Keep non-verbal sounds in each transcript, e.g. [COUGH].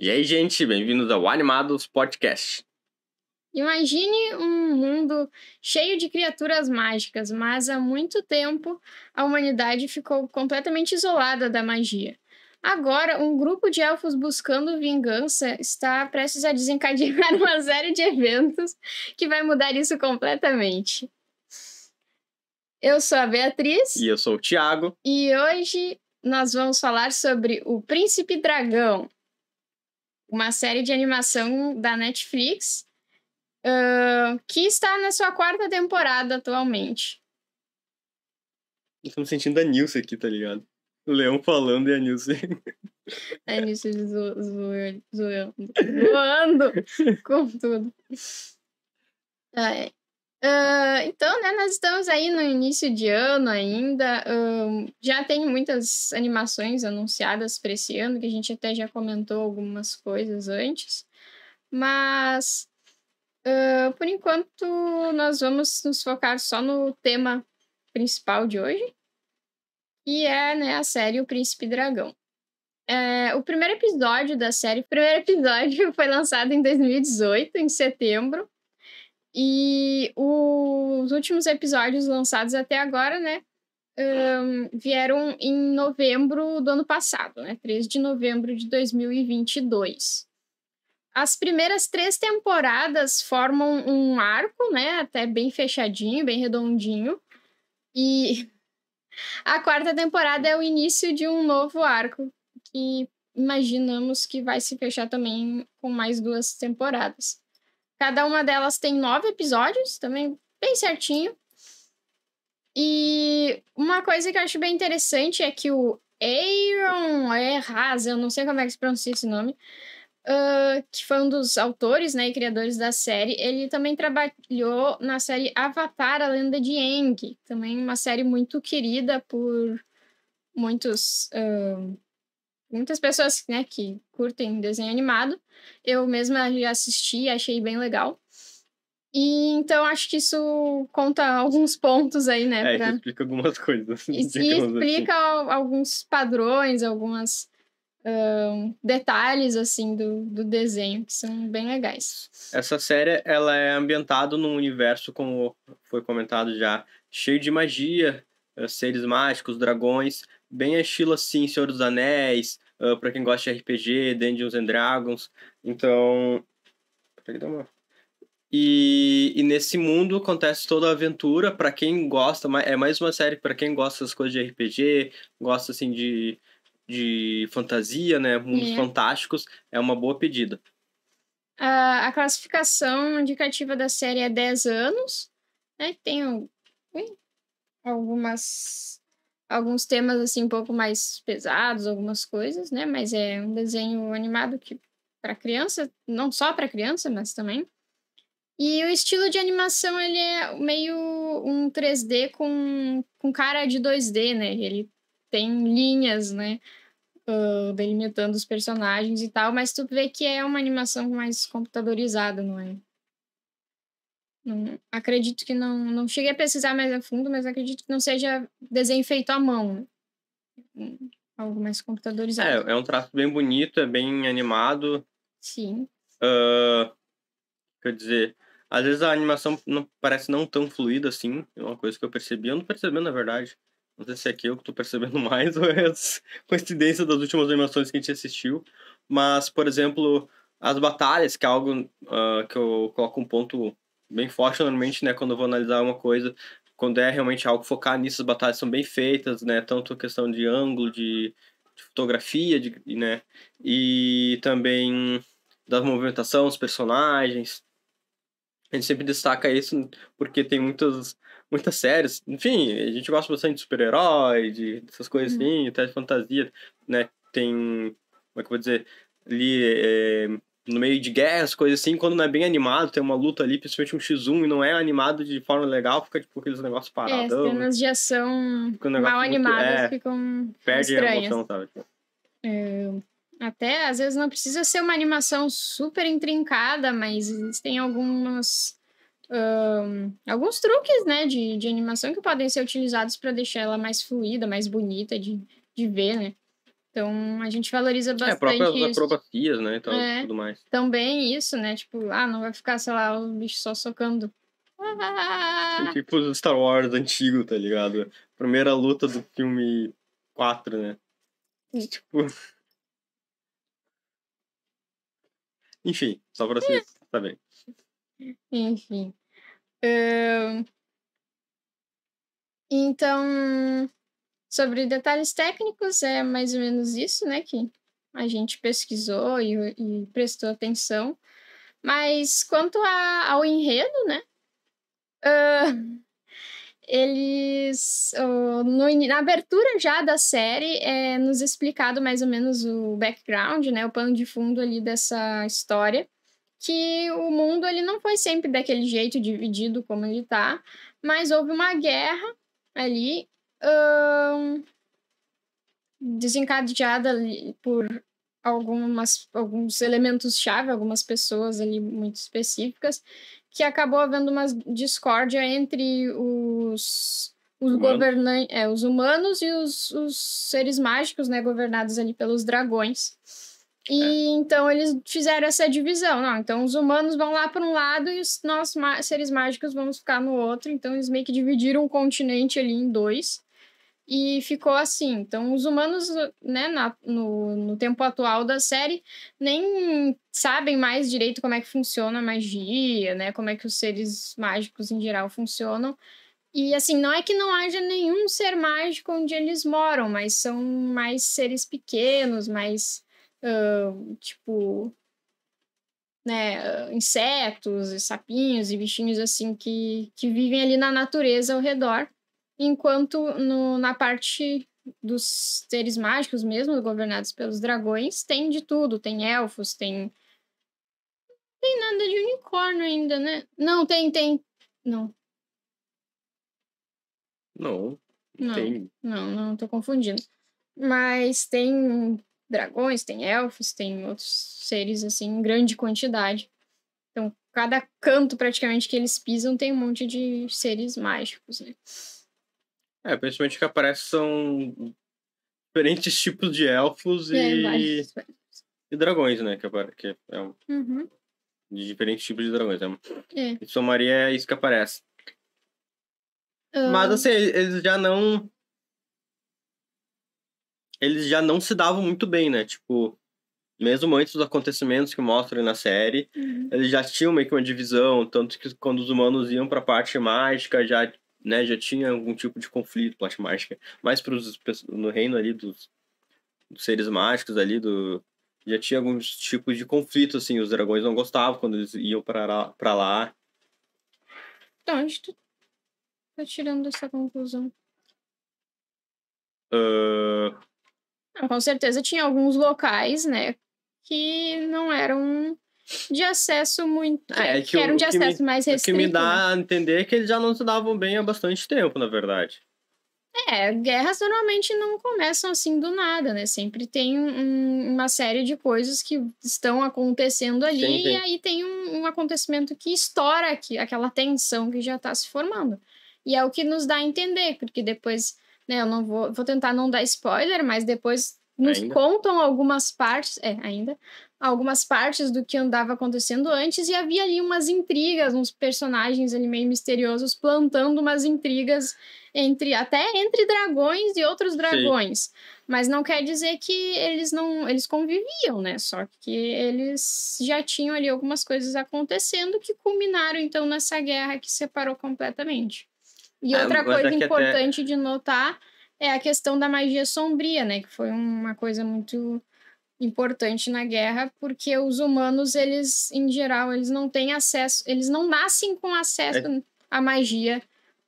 E aí, gente, bem-vindos ao Animados Podcast. Imagine um mundo cheio de criaturas mágicas, mas há muito tempo a humanidade ficou completamente isolada da magia. Agora, um grupo de elfos buscando vingança está prestes a desencadear [LAUGHS] uma série de eventos que vai mudar isso completamente. Eu sou a Beatriz. E eu sou o Thiago. E hoje nós vamos falar sobre o Príncipe Dragão, uma série de animação da Netflix uh, que está na sua quarta temporada atualmente. Estamos sentindo a Nilce aqui, tá ligado? O Leão falando e a Nilce. A Nilce zo zo zo zoando com tudo. É. Uh, então, né, nós estamos aí no início de ano ainda. Uh, já tem muitas animações anunciadas para esse ano, que a gente até já comentou algumas coisas antes. Mas, uh, por enquanto, nós vamos nos focar só no tema principal de hoje, que é né, a série O Príncipe Dragão. É, o primeiro episódio da série, o primeiro episódio [LAUGHS] foi lançado em 2018, em setembro. E os últimos episódios lançados até agora, né, um, vieram em novembro do ano passado, né, 3 de novembro de 2022. As primeiras três temporadas formam um arco, né, até bem fechadinho, bem redondinho. E a quarta temporada é o início de um novo arco que imaginamos que vai se fechar também com mais duas temporadas. Cada uma delas tem nove episódios, também bem certinho. E uma coisa que eu acho bem interessante é que o Aaron Erraz, eu não sei como é que se pronuncia esse nome, uh, que foi um dos autores né, e criadores da série, ele também trabalhou na série Avatar, a Lenda de Aang, também uma série muito querida por muitos uh, muitas pessoas né, que curtem desenho animado. Eu mesma já assisti, achei bem legal. E então acho que isso conta alguns pontos aí, né? É, pra... explica algumas coisas. E, [LAUGHS] e explica assim. alguns padrões, algumas um, detalhes assim do, do desenho que são bem legais. Essa série ela é ambientada num universo, como foi comentado já, cheio de magia, eh, seres mágicos, dragões, bem estilo assim, Senhor dos Anéis, uh, para quem gosta de RPG, Dungeons and Dragons. Então. E, e nesse mundo acontece toda a aventura. para quem gosta, é mais uma série para quem gosta das coisas de RPG, gosta assim de, de fantasia, né? Mundos é. fantásticos, é uma boa pedida. A, a classificação indicativa da série é 10 anos. Né? Tem algumas alguns temas assim um pouco mais pesados, algumas coisas, né? Mas é um desenho animado que para criança, não só para criança, mas também. E o estilo de animação ele é meio um 3D com, com cara de 2D, né? Ele tem linhas, né? Uh, delimitando os personagens e tal, mas tu vê que é uma animação mais computadorizada, não é? Não, acredito que não, não cheguei a pesquisar mais a fundo, mas acredito que não seja desenho feito à mão. Algo mais computadorizado. É, é um traço bem bonito, é bem animado. Sim. Uh, quer dizer, às vezes a animação não, parece não tão fluida assim, é uma coisa que eu percebi. Eu não percebi, na verdade. Não sei se é aqui eu que tô percebendo [LAUGHS] mais ou é coincidência das últimas animações que a gente assistiu. Mas, por exemplo, as batalhas, que é algo uh, que eu coloco um ponto bem forte normalmente, né, quando eu vou analisar uma coisa, quando é realmente algo focar nisso, as batalhas são bem feitas, né, tanto questão de ângulo, de, de fotografia, de, né, e também da movimentação dos personagens. A gente sempre destaca isso porque tem muitas, muitas séries. Enfim, a gente gosta bastante de super-herói, de dessas coisas uhum. assim, até de fantasia, né? Tem, como é que eu vou dizer, ali é, no meio de guerras, coisas assim, quando não é bem animado, tem uma luta ali, principalmente um X1, e não é animado de forma legal, fica tipo aqueles negócios parados. É, as cenas de ação um mal animadas é, ficam Perde estranhas. a emoção, sabe? É, até, às vezes, não precisa ser uma animação super intrincada, mas tem algumas... Um, alguns truques, né, de, de animação que podem ser utilizados para deixar ela mais fluida, mais bonita de, de ver, né? Então a gente valoriza É, bastante próprias isso. acrobacias, né? E tal, É. tudo mais. Também isso, né? Tipo, ah, não vai ficar, sei lá, o bicho só socando. Ah! Tipo Star Wars antigo, tá ligado? Primeira luta do filme 4, né? Tipo. Enfim, só pra vocês saberem. Enfim. Ahn, Então, sobre detalhes técnicos, é mais ou menos isso, né? Que a gente pesquisou e, e prestou atenção. Mas quanto a- ao enredo, né? ahn, eles. ó, no na abertura já da série é nos explicado mais ou menos o background, né? O pano de fundo ali dessa história que o mundo ele não foi sempre daquele jeito dividido como ele tá, mas houve uma guerra ali ahn, desencadeada ali por algumas alguns elementos chave, algumas pessoas ali muito específicas, que acabou havendo uma discórdia entre os os Humanos. governantes, é, os humanos e os, os seres mágicos, né, governados ali pelos dragões. E então eles fizeram essa divisão. Não, então os humanos vão lá para um lado e os nós seres mágicos vamos ficar no outro. Então eles meio que dividiram o continente ali em dois. E ficou assim. Então os humanos, né, na- no, no tempo atual da série, nem sabem mais direito como é que funciona a magia, né? Como é que os seres mágicos em geral funcionam. E assim, não é que não haja nenhum ser mágico onde eles moram, mas são mais seres pequenos, mais ah, tipo, né, insetos, sapinhos e bichinhos assim que, que vivem ali na natureza ao redor, enquanto no, na parte dos seres mágicos mesmo, governados pelos dragões, tem de tudo, tem elfos, tem tem nada de unicórnio ainda, né? Não, tem, tem. Não, Não, não. tem. Não, não tô confundindo. Mas tem dragões, tem elfos, tem outros seres assim em grande quantidade. Então, cada canto praticamente que eles pisam tem um monte de seres mágicos, né? É, principalmente que aparece são diferentes [LAUGHS] tipos de elfos e, e dragões, né? Que, apare- que é um- Uhum. de diferentes tipos de dragões. É. É. Em somaria é isso que aparece. Mas assim, eles já não. Eles já não se davam muito bem, né? Tipo, mesmo antes dos acontecimentos que mostram na série, uhum. eles já tinham meio que uma divisão, tanto que quando os humanos iam pra parte mágica, já, né, já tinha algum tipo de conflito, parte mágica. Mais pros, no reino ali dos, dos seres mágicos ali, do. Já tinha alguns tipos de conflito, assim, os dragões não gostavam quando eles iam pra lá. Então, onde tu tá tirando essa conclusão? Não, com certeza tinha alguns locais, né, que não eram de acesso muito. É, é que, que eram de o que me- acesso mais O que me né? dá a entender é que eles já não se davam bem há bastante tempo, na verdade. É, guerras normalmente não começam assim do nada, né? Sempre tem um- uma série de coisas que estão acontecendo ali Sim, sim. e aí tem um, um acontecimento que estoura aqui, aquela tensão que já está se formando. E é o que nos dá a entender, porque depois, né, eu não vou, vou tentar não dar spoiler, mas depois nos Ainda? contam algumas partes, é, ainda, algumas partes do que andava acontecendo antes e havia ali umas intrigas, uns personagens ali meio misteriosos plantando umas intrigas entre até entre dragões e outros dragões. Mas não quer dizer que eles não eles conviviam, né? Só que eles já tinham ali algumas coisas acontecendo que culminaram então nessa guerra que separou completamente. E É, outra mas coisa que até- importante de notar é a questão da magia sombria, né? Que foi uma coisa muito importante na guerra, porque os humanos, eles, em geral, eles não têm acesso, eles não nascem com acesso à magia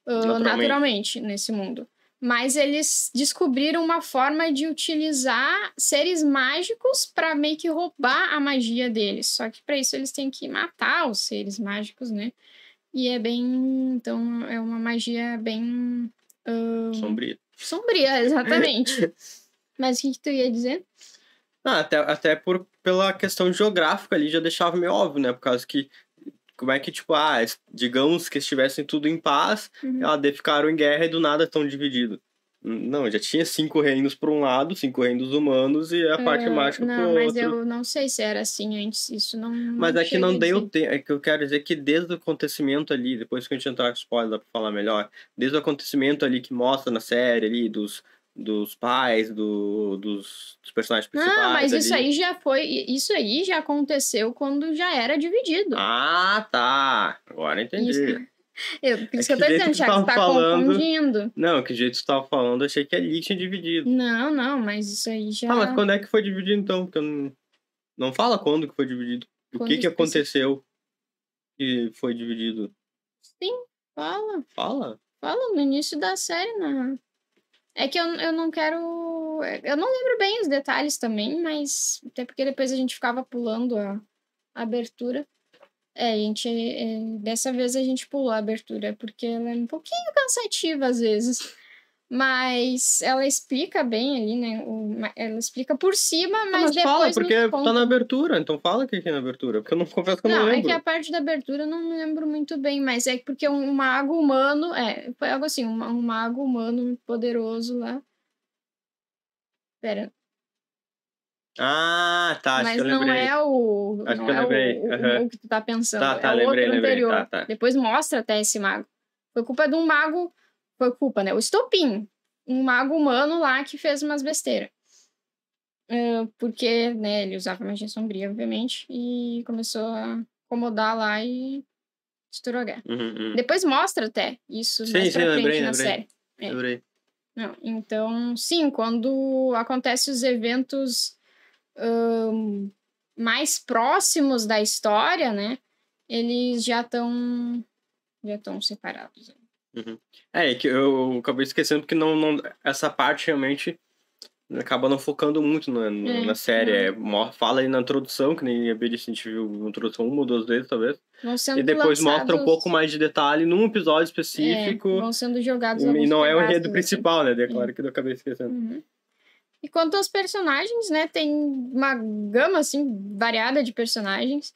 ah, Naturalmente. naturalmente nesse mundo. Mas eles descobriram uma forma de utilizar seres mágicos para meio que roubar a magia deles. Só que para isso eles têm que matar os seres mágicos, né? E é bem. Então, é uma magia bem. ah, Sombrio. Sombria, exatamente. [LAUGHS] Mas o que, que tu ia dizer? Ah, até, até por, pela questão geográfica ali já deixava meio óbvio, né? Por causa que. Como é que, tipo, ah, digamos que estivessem tudo em paz, Uhum. ah, ficaram em guerra e do nada estão divididos. Não, já tinha cinco reinos para um lado, cinco reinos humanos e a parte Ah, mágica pro Não, mas outro. eu não sei se era assim antes. Isso não. Mas não é que não deu tempo. É que eu quero dizer que desde o acontecimento ali, depois que a gente entrar com spoiler, dá pra falar melhor. Desde o acontecimento ali que mostra na série ali, dos, dos pais, do, dos, dos personagens principais. Ah, mas isso ali. aí já foi. Isso aí já aconteceu quando já era dividido. Ah, tá. Agora entendi. Isso. Eu, por É isso que eu que tô dizendo, que Thiago, tá falando- confundindo. Não, que jeito que você tava falando, achei que ali tinha dividido. Não, não, mas isso aí já. Ah, mas quando é que foi dividido então? Porque não, não fala quando que foi dividido. O Quando que que específico? aconteceu que foi dividido? Fala, Fala? fala no início da série, não. É que eu, eu não quero. Eu não lembro bem os detalhes também, mas. Até porque depois a gente ficava pulando a, a abertura. É, a gente. é, dessa vez a gente pulou a abertura, porque ela é um pouquinho cansativa às vezes. Mas ela explica bem ali, né? o- ela explica por cima, Ah, mas, mas depois. fala, porque tá conta. na abertura. Então fala o que é na abertura. Porque eu não [LAUGHS] confesso que eu não, Não, é lembro. que a parte da abertura eu não me lembro muito bem, mas é porque um mago humano, é, foi algo assim, um, um mago humano poderoso lá. Pera, Ah, tá. Acho mas que eu não lembrei. é o. Acho não que eu é o- lembrei, o, que tu tá pensando. Tá, tá, é o lembrei, outro lembrei, anterior. tá, tá. Depois mostra até esse mago. Foi culpa de um mago. Foi culpa, né? O estopim. Um mago humano lá que fez umas besteiras. Ah, porque, né, ele usava magia sombria, obviamente, e começou a incomodar lá e estourou a guerra. Uhum, uhum. Depois mostra até isso Sim, mais sim, pra frente lembrei, na lembrei. série. é. Lembrei. Não, então, sim, quando acontecem os eventos ahn, mais próximos da história, né? Eles já estão já estão separados. É, é que eu acabei esquecendo porque não, não, essa parte realmente acaba não focando muito na, na, É, na série. É, fala aí na introdução, que nem a Bia disse, a gente viu a introdução uma ou duas vezes, talvez. E depois mostra um lançados- pouco mais de detalhe num episódio é, específico. vão sendo jogados e não é o enredo assim. principal, né? É claro que eu acabei esquecendo. Uhum. E quanto aos personagens, né, tem uma gama assim variada de personagens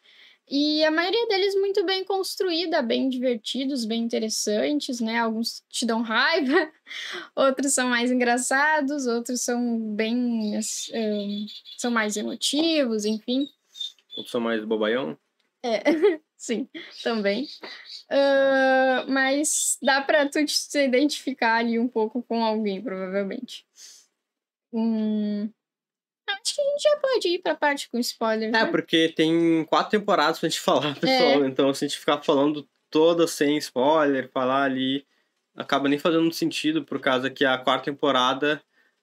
e a maioria deles muito bem construída, bem divertidos, bem interessantes, né? Alguns te dão raiva, [LAUGHS] outros são mais engraçados, outros são bem eh, são mais emotivos, enfim. Ou sou mais bobaião? [LAUGHS] Sim, também. Ah, mas dá pra tu te se identificar ali um pouco com alguém, provavelmente. Hum, acho que a gente já pode ir pra parte com spoiler. É, né? porque tem quatro temporadas pra gente falar, [LAUGHS] pessoal. Então, se a gente ficar falando todas sem spoiler, falar ali, acaba nem fazendo sentido, por causa que a quarta temporada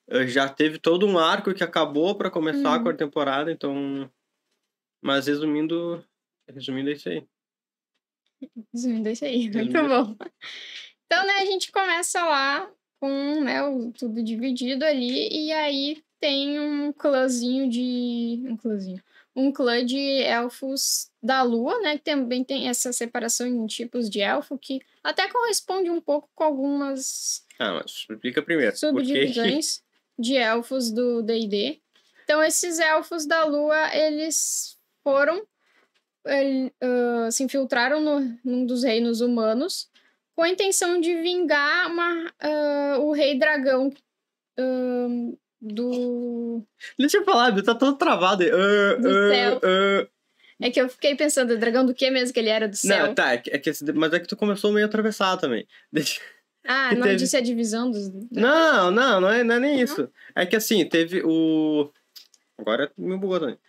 eh, já teve todo um arco que acabou pra começar a Uhum. quarta temporada, então. Mas resumindo. Resumindo é isso aí. Resumindo isso aí, muito Resumindo. bom. Então, né, a gente começa lá com né, o, tudo dividido ali, e aí tem um clãzinho de. Um clãzinho. Um clã de elfos da lua, né? Que também tem essa separação em tipos de elfo, que até corresponde um pouco com algumas Ah, mas explica primeiro. Subdivisões de elfos do D&D. Então, esses elfos da lua, eles foram... ele- ah, se infiltraram no, num dos reinos humanos com a intenção de vingar uma, ah, o rei dragão ah, do... Deixa eu falar, tá todo travado. Ah, Do céu. É que eu fiquei pensando, dragão do que mesmo que ele era? Do céu? Não, tá, é que, é que mas é que tu começou meio atravessado também. [LAUGHS] Deixa- ah, que não teve- disse a divisão dos... Não, não, não é, não é nem Não? isso. É que assim, teve o. Agora me bugou também.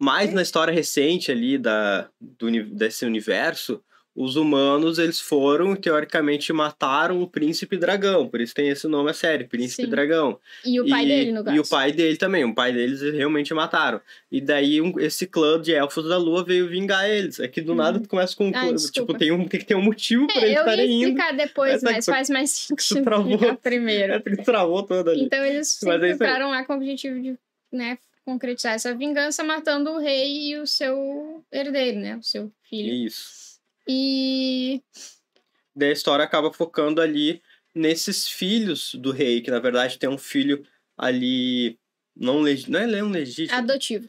Mas na história recente ali da, do, desse universo, os humanos eles foram, teoricamente, mataram o príncipe dragão. Por isso tem esse nome a série, Príncipe Sim. Dragão. E o pai E- dele, no caso. E o pai dele também. O pai deles eles realmente mataram. E daí um- esse clã de elfos da lua veio vingar eles. É que do Uhum. nada tu começa com um Ah, clã. tipo, tem, um, tem que ter um motivo pra É, eles eu ia estarem indo. explicar depois, mas foi- faz mais sentido [LAUGHS] travou. primeiro. É, travou toda ali. Então eles se Mas é lá com o objetivo de né, concretizar essa vingança, matando o rei e o seu herdeiro, né? O seu filho. Isso. E. Daí a história acaba focando ali nesses filhos do rei, que na verdade tem um filho ali. Não, leg... não é um legítimo. Adotivo.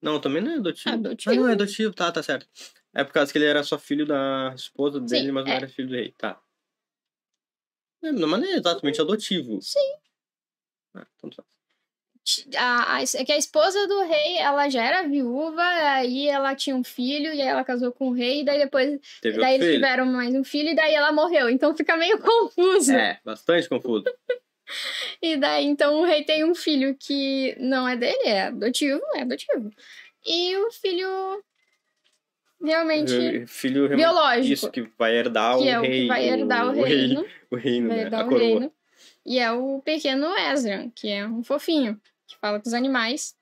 Não, também não é adotivo. Adotivo. Ah, não é adotivo, tá, tá certo. É por causa que ele era só filho da esposa dele, Sim, mas não é. era filho do rei, tá. É, não, mas não é exatamente adotivo. Sim. Ah, tanto faz. A, a, é que a esposa do rei, ela já era viúva, aí ela tinha um filho, e aí ela casou com o rei, e daí depois. Teve daí eles filho. tiveram mais um filho, e daí ela morreu. Então fica meio [LAUGHS] confuso. É, bastante confuso. [LAUGHS] E daí, então, o rei tem um filho que não é dele, é adotivo, é adotivo. E o filho realmente Filho biológico, Isso, que vai herdar que o é o rei. que vai herdar o, rei- reino. O reino, né? herdar A o coroa. reino. E é o pequeno Ezra, que é um fofinho, fala com os animais.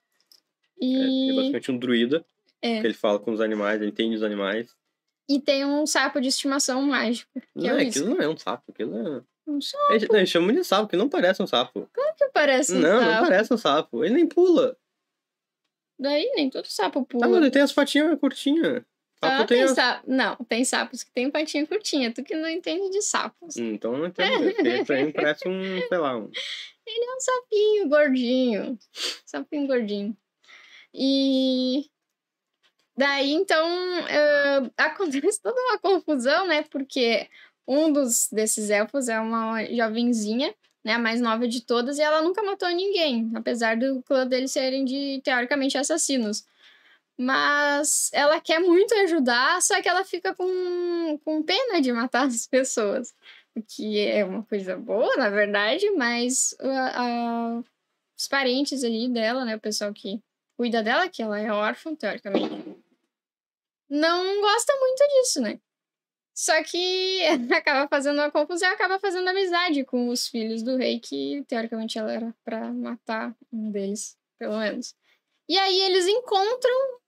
É, é E, basicamente um druida. É. Que ele fala com os animais, ele entende os animais. e tem um sapo de estimação mágico. Que não, é é, aquilo não é um sapo, aquilo é. Um sapo Eles, não, eles chamam de sapo, que não parece um sapo. que parece um não, sapo. não parece um sapo. Ele nem pula. Daí nem todo sapo pula. Ah, mas ele tem as patinhas curtinhas. Ah, tem as... sa... Não, tem sapos que tem patinha curtinha. Tu que não entende de sapos. Então não entendo. Porque pra mim parece um, sei lá, um. [LAUGHS] Ele é um sapinho gordinho. Sapinho gordinho. E daí, então, eh, acontece [LAUGHS] toda uma confusão, né? Porque um dos desses elfos é uma jovenzinha, né? A mais nova de todas, e ela nunca matou ninguém, apesar do clã deles serem de, teoricamente, assassinos. Mas ela quer muito ajudar, só que ela fica com, com pena de matar as pessoas. Que é uma coisa boa, na verdade, mas a- a- os parentes ali dela, né? O pessoal que cuida dela, que ela é órfã, teoricamente, não gosta muito disso, né? Só que [LAUGHS] acaba fazendo uma confusão acaba fazendo amizade com os filhos do rei, que teoricamente ela era pra matar um deles, pelo menos. E aí eles encontram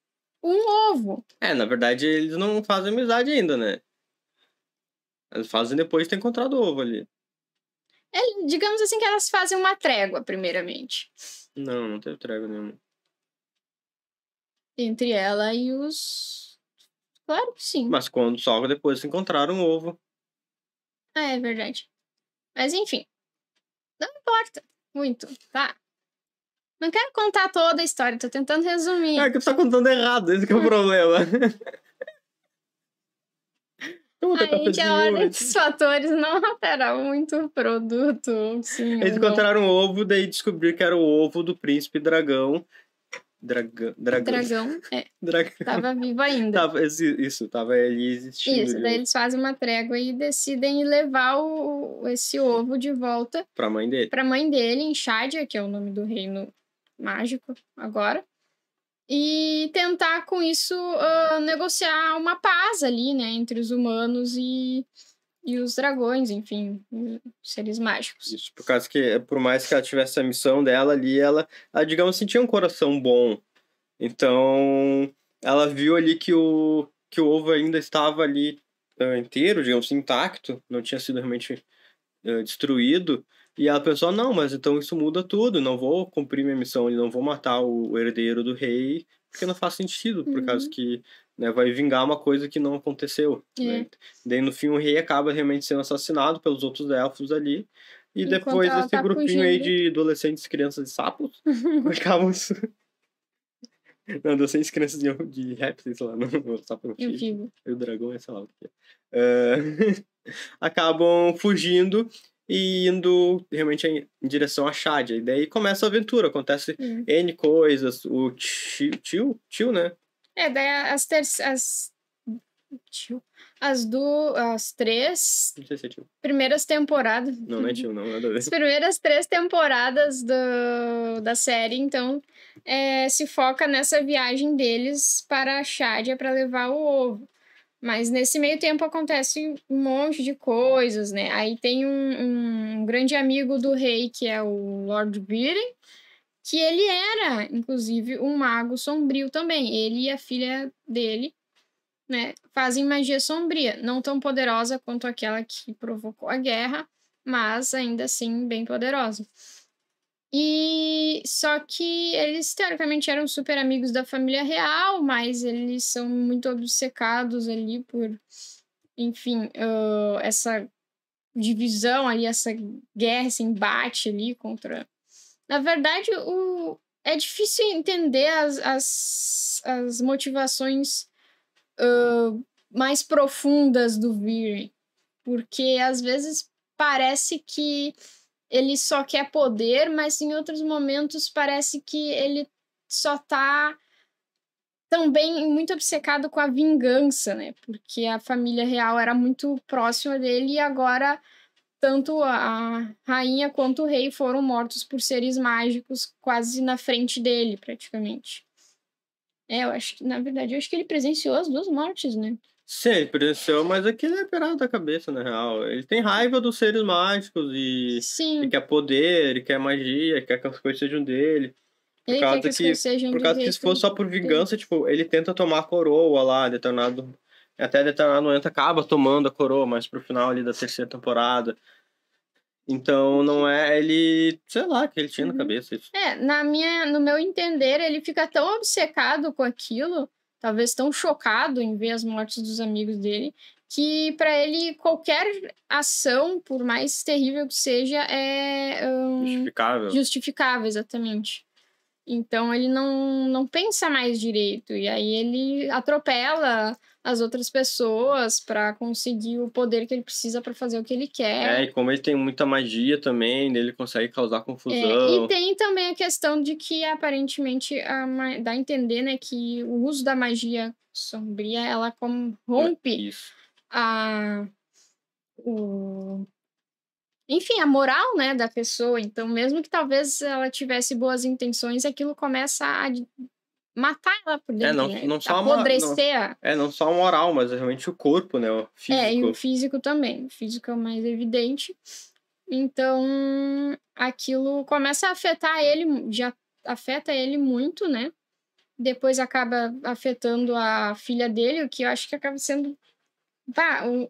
um ovo. É, na verdade eles não fazem amizade ainda, né? Eles fazem depois de ter encontrado o ovo ali. É, digamos assim que elas fazem uma trégua, primeiramente. Não, não teve trégua nenhuma. Entre ela e os. Claro que sim. Mas quando só depois encontraram o ovo. Ah, é verdade. Mas enfim. Não importa muito, tá? Não quero contar toda a história, tô tentando resumir. É que tu tá contando errado, esse que é o problema. [LAUGHS] Aí que a ordem dos fatores não altera muito o produto. Sim, Eles encontraram o ovo, daí descobriram que era o ovo do príncipe dragão. Dragão. Dragão. dragão. É, [LAUGHS] Dragão. tava vivo ainda. Tava, isso, tava ali existindo. Isso, daí eles fazem uma trégua e decidem levar o, esse ovo de volta Pra mãe dele. pra mãe dele, em Shadia, que é o nome do reino mágico agora, e tentar com isso ah, negociar uma paz ali, né, entre os humanos e, e os dragões, enfim, seres mágicos. Isso, por causa que, por mais que ela tivesse a missão dela ali, ela, ela digamos assim, tinha um coração bom. Então, ela viu ali que o, que o ovo ainda estava ali eh, inteiro, digamos assim, intacto, não tinha sido realmente eh, destruído. E ela pensou, não, mas então isso muda tudo, não vou cumprir minha missão, e não vou matar o, herdeiro do rei, porque não faz sentido, por Uhum. causa que né, vai vingar uma coisa que não aconteceu. É. né? Daí no fim o rei acaba realmente sendo assassinado pelos outros elfos ali. E Enquanto depois esse tá grupinho aí fugindo. de adolescentes, crianças e sapos [LAUGHS] acabam. [LAUGHS] Não, adolescentes, crianças de, de répteis, lá, não, sapo não E o dragão é sei lá o que é. Eh, acabam fugindo e indo realmente em, direção a Shadia. E daí começa a aventura, acontece Hum. N coisas. O tio, tio, tio né? É, daí as. Tio. As do. As três Não sei se é tio. primeiras temporadas. Não, não é tio, não, nada a ver. As primeiras três temporadas do, da série, então, é, se foca nessa viagem deles para a Shadia para levar o ovo. Mas nesse meio tempo acontece um monte de coisas, né? Aí tem um, um grande amigo do rei, que é o Lord Viren, que ele era, inclusive, um mago sombrio também. Ele e a filha dele, né, fazem magia sombria. Não tão poderosa quanto aquela que provocou a guerra, mas ainda assim bem poderosa. E só que eles teoricamente eram super amigos da família real, mas eles são muito obcecados ali por, enfim, ah, essa divisão ali, essa guerra, esse embate ali contra. Na verdade, o... é difícil entender as, as, as motivações ah, mais profundas do Viren, porque às vezes parece que ele só quer poder, mas em outros momentos parece que ele só tá também muito obcecado com a vingança, né? Porque a família real era muito próxima dele e agora tanto a rainha quanto o rei foram mortos por seres mágicos quase na frente dele, praticamente. É, eu acho que, na verdade, eu acho que ele presenciou as duas mortes, né? Sim, ele presenciou, mas aquilo é pirado da cabeça, na real. Ele tem raiva dos seres mágicos e Sim. ele quer poder, ele quer magia, quer que as coisas sejam dele. Por Ele causa quer que as que- coisas sejam Por causa que se for só por vingança, tipo, ele tenta tomar a coroa lá, determinado. Até determinado momento acaba tomando a coroa, mas pro final ali da terceira temporada. Então não é ele, sei lá, que ele tinha na Uhum. cabeça isso. É, na minha, no meu entender, ele fica tão obcecado com aquilo, talvez tão chocado em ver as mortes dos amigos dele, que para ele qualquer ação, por mais terrível que seja, é hum, Justificável. justificável, exatamente. Então ele não, não pensa mais direito e aí ele atropela as outras pessoas para conseguir o poder que ele precisa para fazer o que ele quer. É, e como ele tem muita magia também, ele consegue causar É, confusão. e tem também a questão de que aparentemente a, dá a entender, né, que o uso da magia sombria ela corrompe Isso. a o enfim, a moral, né, da pessoa. Então, mesmo que talvez ela tivesse boas intenções, aquilo começa a matar ela por dentro, não- né? não só apodrecer. a- É, não só a moral, mas realmente o corpo, né? O físico. É, e o físico também. O físico é o mais evidente. Então, aquilo começa a afetar ele, já afeta ele muito, né? Depois acaba afetando a filha dele, o que eu acho que acaba sendo pá, um-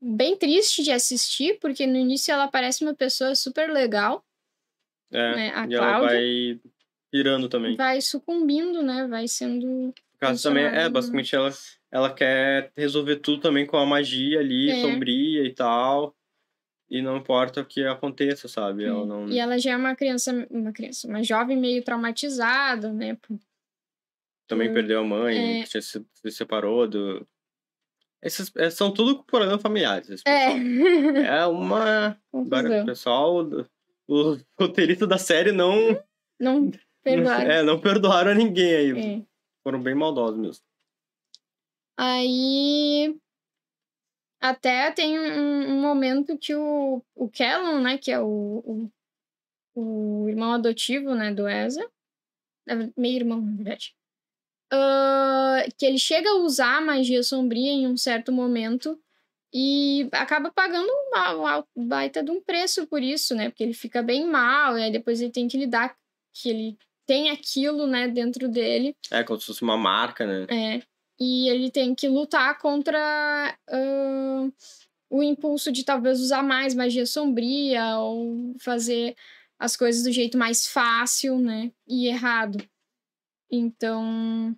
bem triste de assistir, porque no início ela parece uma pessoa super legal, É, né? A e ela Cláudia vai pirando também. vai sucumbindo, né? Vai sendo. Por causa também, é, né? basicamente ela, ela quer resolver tudo também com a magia ali, É. sombria e tal. E não importa o que aconteça, sabe? Ela não. E ela já é uma criança, uma criança, uma jovem meio traumatizada, né? Também Hum, perdeu a mãe, é. se separou do. Esses é, são tudo problemas familiares. É. [LAUGHS] É uma. Agora, o pessoal. [LAUGHS] O roteirista da série não. Não [LAUGHS] perdoaram. É, não perdoaram ninguém aí. É. Foram bem maldosos mesmo. Aí até tem um, um momento que o, o Callum, né, que é o, o, o irmão adotivo, né, do Ezra, na- meio irmão, na verdade, ah, que ele chega a usar a magia sombria em um certo momento e acaba pagando um baita de um preço por isso, né, porque ele fica bem mal e aí depois ele tem que lidar que ele tem aquilo, né, dentro dele É, como se fosse uma marca, né? é, e ele tem que lutar contra ahn, o impulso de talvez usar mais magia sombria ou fazer as coisas do jeito mais fácil, né? E errado. Então.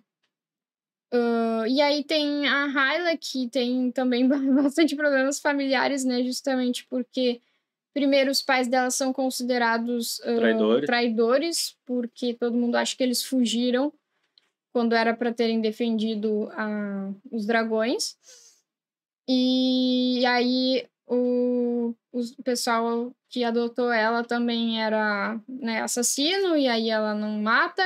ahn, e aí tem a Hyla, que tem também [LAUGHS] bastante problemas familiares, né? Justamente porque, primeiro, os pais dela são considerados ahn, Traidores. traidores, porque todo mundo acha que eles fugiram quando era para terem defendido a, os dragões. E aí o, o pessoal que adotou ela também era né, assassino, e aí ela não mata,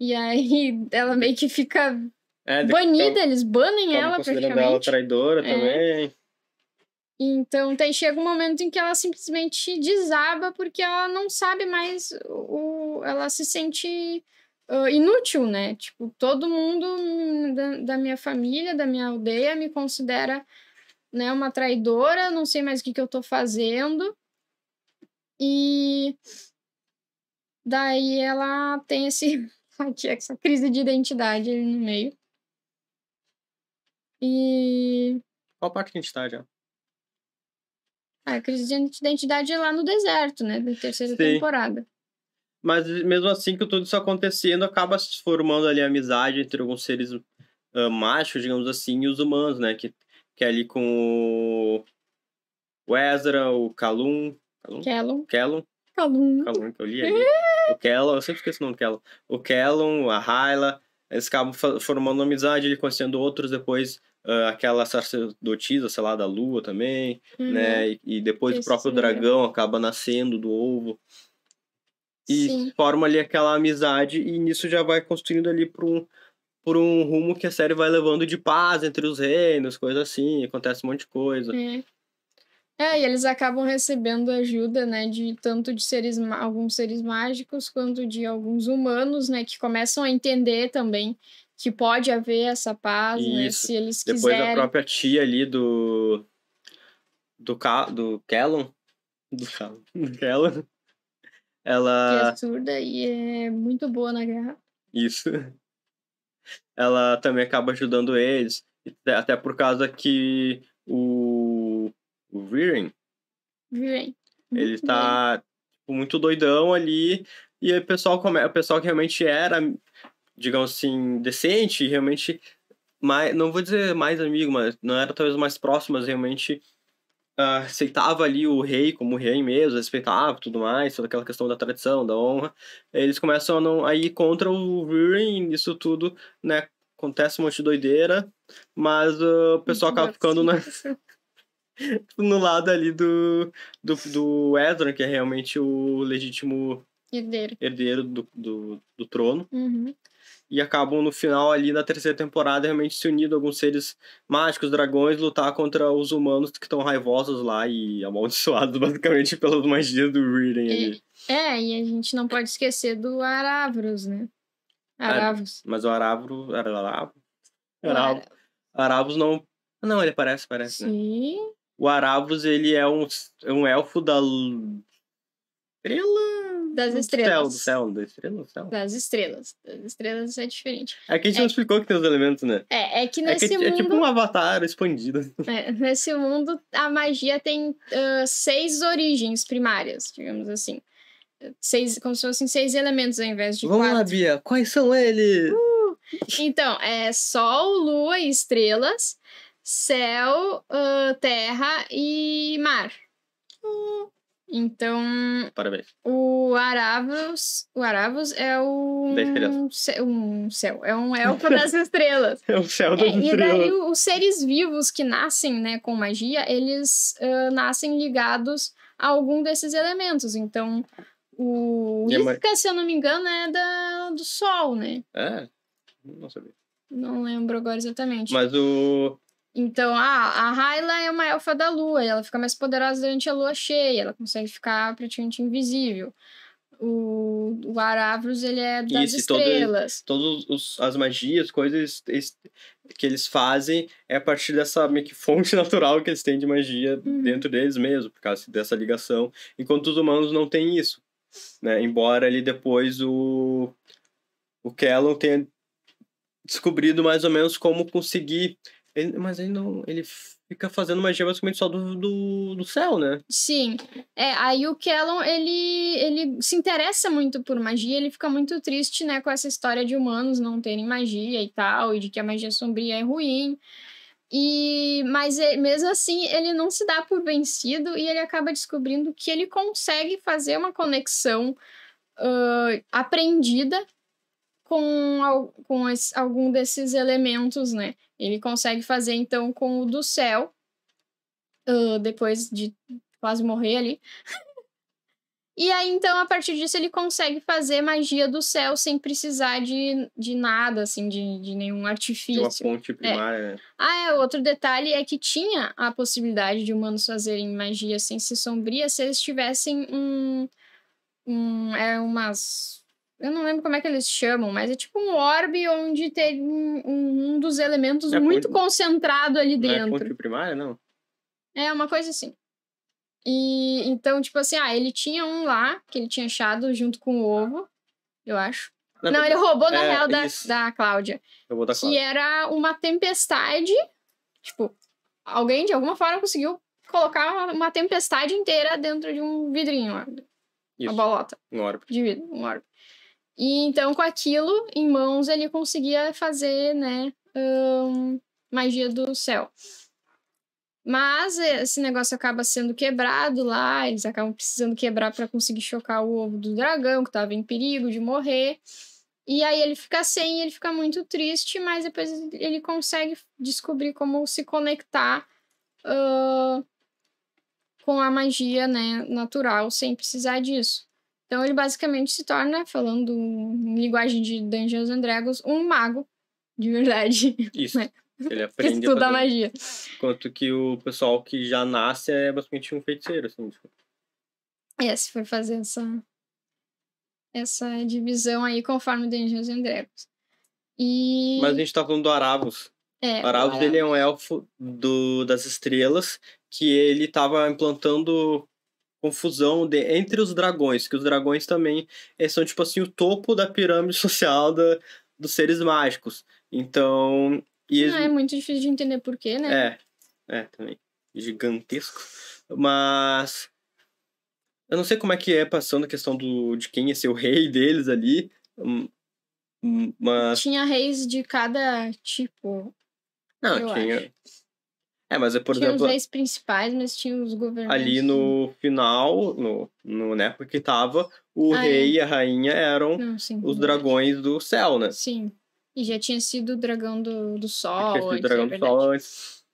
e aí [LAUGHS] ela meio que fica É, banida, eles banem ela praticamente. ela traidora É. também. Então tem, chega um momento em que ela simplesmente desaba porque ela não sabe mais o. Ela se sente ah, inútil, né? Tipo, todo mundo da, da minha família, da minha aldeia, me considera né, uma traidora, não sei mais o que, que eu tô fazendo. E daí ela tem esse [LAUGHS] aqui, essa crise de identidade ali no meio. E Qual parte que a gente tá já? a crise de identidade é lá no deserto, né? Da terceira Sim. temporada. Mas mesmo assim que tudo isso acontecendo, acaba se formando ali amizade entre alguns seres ah, machos, digamos assim, e os humanos, né? Que, que é ali com o, o Ezra, o Kalum. Kalum? Kellum. Kellum? Calum. Kalum, que eu li ali. [LAUGHS] o Kellum, eu sempre esqueço o nome do Kellum. O Kellum, a Hyla, eles acabam formando amizade, ele conhecendo outros depois uh, aquela sacerdotisa, sei lá, da lua também, Uhum. né? E, e depois o próprio dragão acaba nascendo do ovo. E Sim. forma ali aquela amizade e nisso já vai construindo ali por um, por um rumo que a série vai levando de paz entre os reinos, coisa assim, acontece um monte de coisa. É. É, e eles acabam recebendo ajuda, né, de tanto de seres, alguns seres mágicos quanto de alguns humanos, né, que começam a entender também que pode haver essa paz, né, Isso. se eles Depois quiserem. a própria tia ali do. Do, Ca, do Callum. Do Callum. [LAUGHS] Do. Que Ela. é surda e é muito boa na guerra. Isso. Ela também acaba ajudando eles. Até por causa que o. O Viren, Virem. ele tá tipo, muito doidão ali. E aí o pessoal, come... o pessoal que realmente era, digamos assim, decente, realmente. Mais... Não vou dizer mais amigo, mas não era talvez mais próximo, mas realmente ah, aceitava ali o rei como rei mesmo, respeitava tudo mais, toda aquela questão da tradição, da honra. Eles começam a não a ir contra o Viren, isso tudo, né? Acontece um monte de doideira, mas ah, o pessoal acaba ficando na, [LAUGHS] no lado ali do, do, do Ezra, que é realmente o legítimo Herdeiro. herdeiro do, do, do trono. Uhum. E acabam no final ali na terceira temporada realmente se unindo alguns seres mágicos, dragões, lutar contra os humanos que estão raivosos lá e [LAUGHS] amaldiçoados basicamente pelas magias do Reading ali. É, e a gente não pode esquecer do Aravros, né? Aravos. Mas o Aravro. Aravro? O Aravro. Aravos não. Não, ele parece, parece, né? O Aravos, ele é um, é um elfo da. Estrela. Das do estrelas. Céu, do céu, da estrela do céu. Das estrelas. Das estrelas é diferente. É que a gente É. não explicou que tem os elementos, né? É, é que É, nesse que, é mundo. tipo um avatar expandido. [LAUGHS] É, nesse mundo, a magia tem ah, seis origens primárias, digamos assim. Seis, como se fossem seis elementos ao invés de Vamos lá, quatro. Bia. Quais são eles? Então, é Sol, Lua e estrelas, céu, ah, terra e mar. Então, Parabéns. o Aravos, o Aravos é um, cé- um céu, é um elfo das [LAUGHS] estrelas. É o céu das É, e estrelas. daí o- os seres vivos que nascem né, com magia, eles ah, nascem ligados a algum desses elementos. Então, o E a ma- Iska, se eu não me engano, é da, do Sol, né? É? Não sabia. Não lembro agora exatamente. Mas o. Então, ah, a Hyla é uma elfa da lua, e ela fica mais poderosa durante a lua cheia, ela consegue ficar praticamente invisível. O, o Aravros, ele é das Isso, estrelas. Todas as magias, coisas eles- que eles fazem é a partir dessa meio que fonte [LAUGHS] natural que eles têm de magia Uhum. dentro deles mesmo, por causa dessa ligação. Enquanto os humanos não têm isso. Né? Embora ali depois o. O Kellon tenha descobrido mais ou menos como conseguir. Ele- mas ele não. Ele fica fazendo magia basicamente só do, do, do céu, né? Sim. É, aí o Kellon, ele, ele se interessa muito por magia, ele fica muito triste, né, com essa história de humanos não terem magia e tal, e de que a magia sombria é ruim. E, mas é- mesmo assim, ele não se dá por vencido e ele acaba descobrindo que ele consegue fazer uma conexão ah, aprendida com, com esse- algum desses elementos, né? Ele consegue fazer, então, com o do céu, ah, depois de quase morrer ali. E aí, então, a partir disso, ele consegue fazer magia do céu sem precisar de, de nada, assim, de, de nenhum De uma artifício. fonte primária, né? Ah, é, outro detalhe é que tinha a possibilidade de humanos fazerem magia sem ser sombria se eles tivessem um. um é umas. Eu não lembro como é que eles chamam, mas é tipo um orbe onde tem um, um, dos elementos É muito fonte- concentrado ali Não é dentro. fonte primária, não? É uma coisa assim. E então, tipo assim, ah, ele tinha um lá que ele tinha achado junto com o ovo, eu acho. Na não, ele roubou na é, real da, isso. da Cláudia. Eu vou dar Que claro. era uma tempestade. Tipo, alguém de alguma forma conseguiu colocar uma, uma tempestade inteira dentro de um vidrinho. Uma Isso, bolota um orbe. de vidro, um orbe. E então, com aquilo em mãos, ele conseguia fazer, né, ahn, magia do céu. Mas esse negócio acaba sendo quebrado lá, eles acabam precisando quebrar para conseguir chocar o ovo do dragão, que estava em perigo de morrer. E aí ele fica sem, ele fica muito triste, mas depois ele consegue descobrir como se conectar uh, com a magia né, natural sem precisar disso. Então ele basicamente se torna, falando em linguagem de Dungeons and Dragons, um mago de verdade. Isso. Né? Ele aprende Estuda a magia. Enquanto que o pessoal que já nasce é basicamente um feiticeiro, assim. tipo. É, se for fazer essa, essa divisão aí conforme Dungeons and Dragons. E. Mas a gente tá falando do Aravos. é, O Aravos, agora- ele é um elfo do, das estrelas que ele tava implantando confusão de, entre os dragões, que os dragões também eles são, tipo assim, o topo da pirâmide social da, dos seres mágicos. Então... E eles, Não é muito difícil de entender porquê, né? É, é, também. Gigantesco. Mas. Eu não sei como é que é passando a questão do, de quem ia ser o rei deles ali. hum, hum, Mas. Tinha reis de cada tipo. Não, tinha. É, mas é, por tinha exemplo, os reis principais, mas tinha os governantes. ali no final, no, no, na época que tava, o Ah, rei e a rainha eram Não, sim. os dragões do céu, né? Sim. E já tinha sido o dragão do, do sol. Porque esse antes, dragão é do sol antes.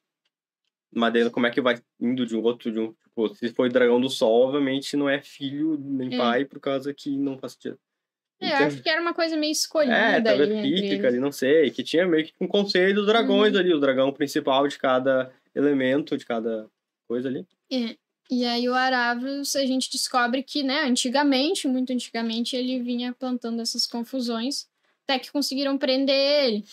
Mas daí como é que vai indo de um outro, de um. Tipo, se foi dragão do sol, obviamente não é filho nem É. pai, por causa que não faz sentido. É, eu acho que era uma coisa meio escolhida. É, ali talvez eles. ali, não sei. Que tinha meio que um conselho dos dragões Uhum. ali, o dragão principal de cada elemento, de cada coisa ali. É. E aí o Aravos, a gente descobre que, né, antigamente, muito antigamente, ele vinha plantando essas confusões, até que conseguiram prender ele.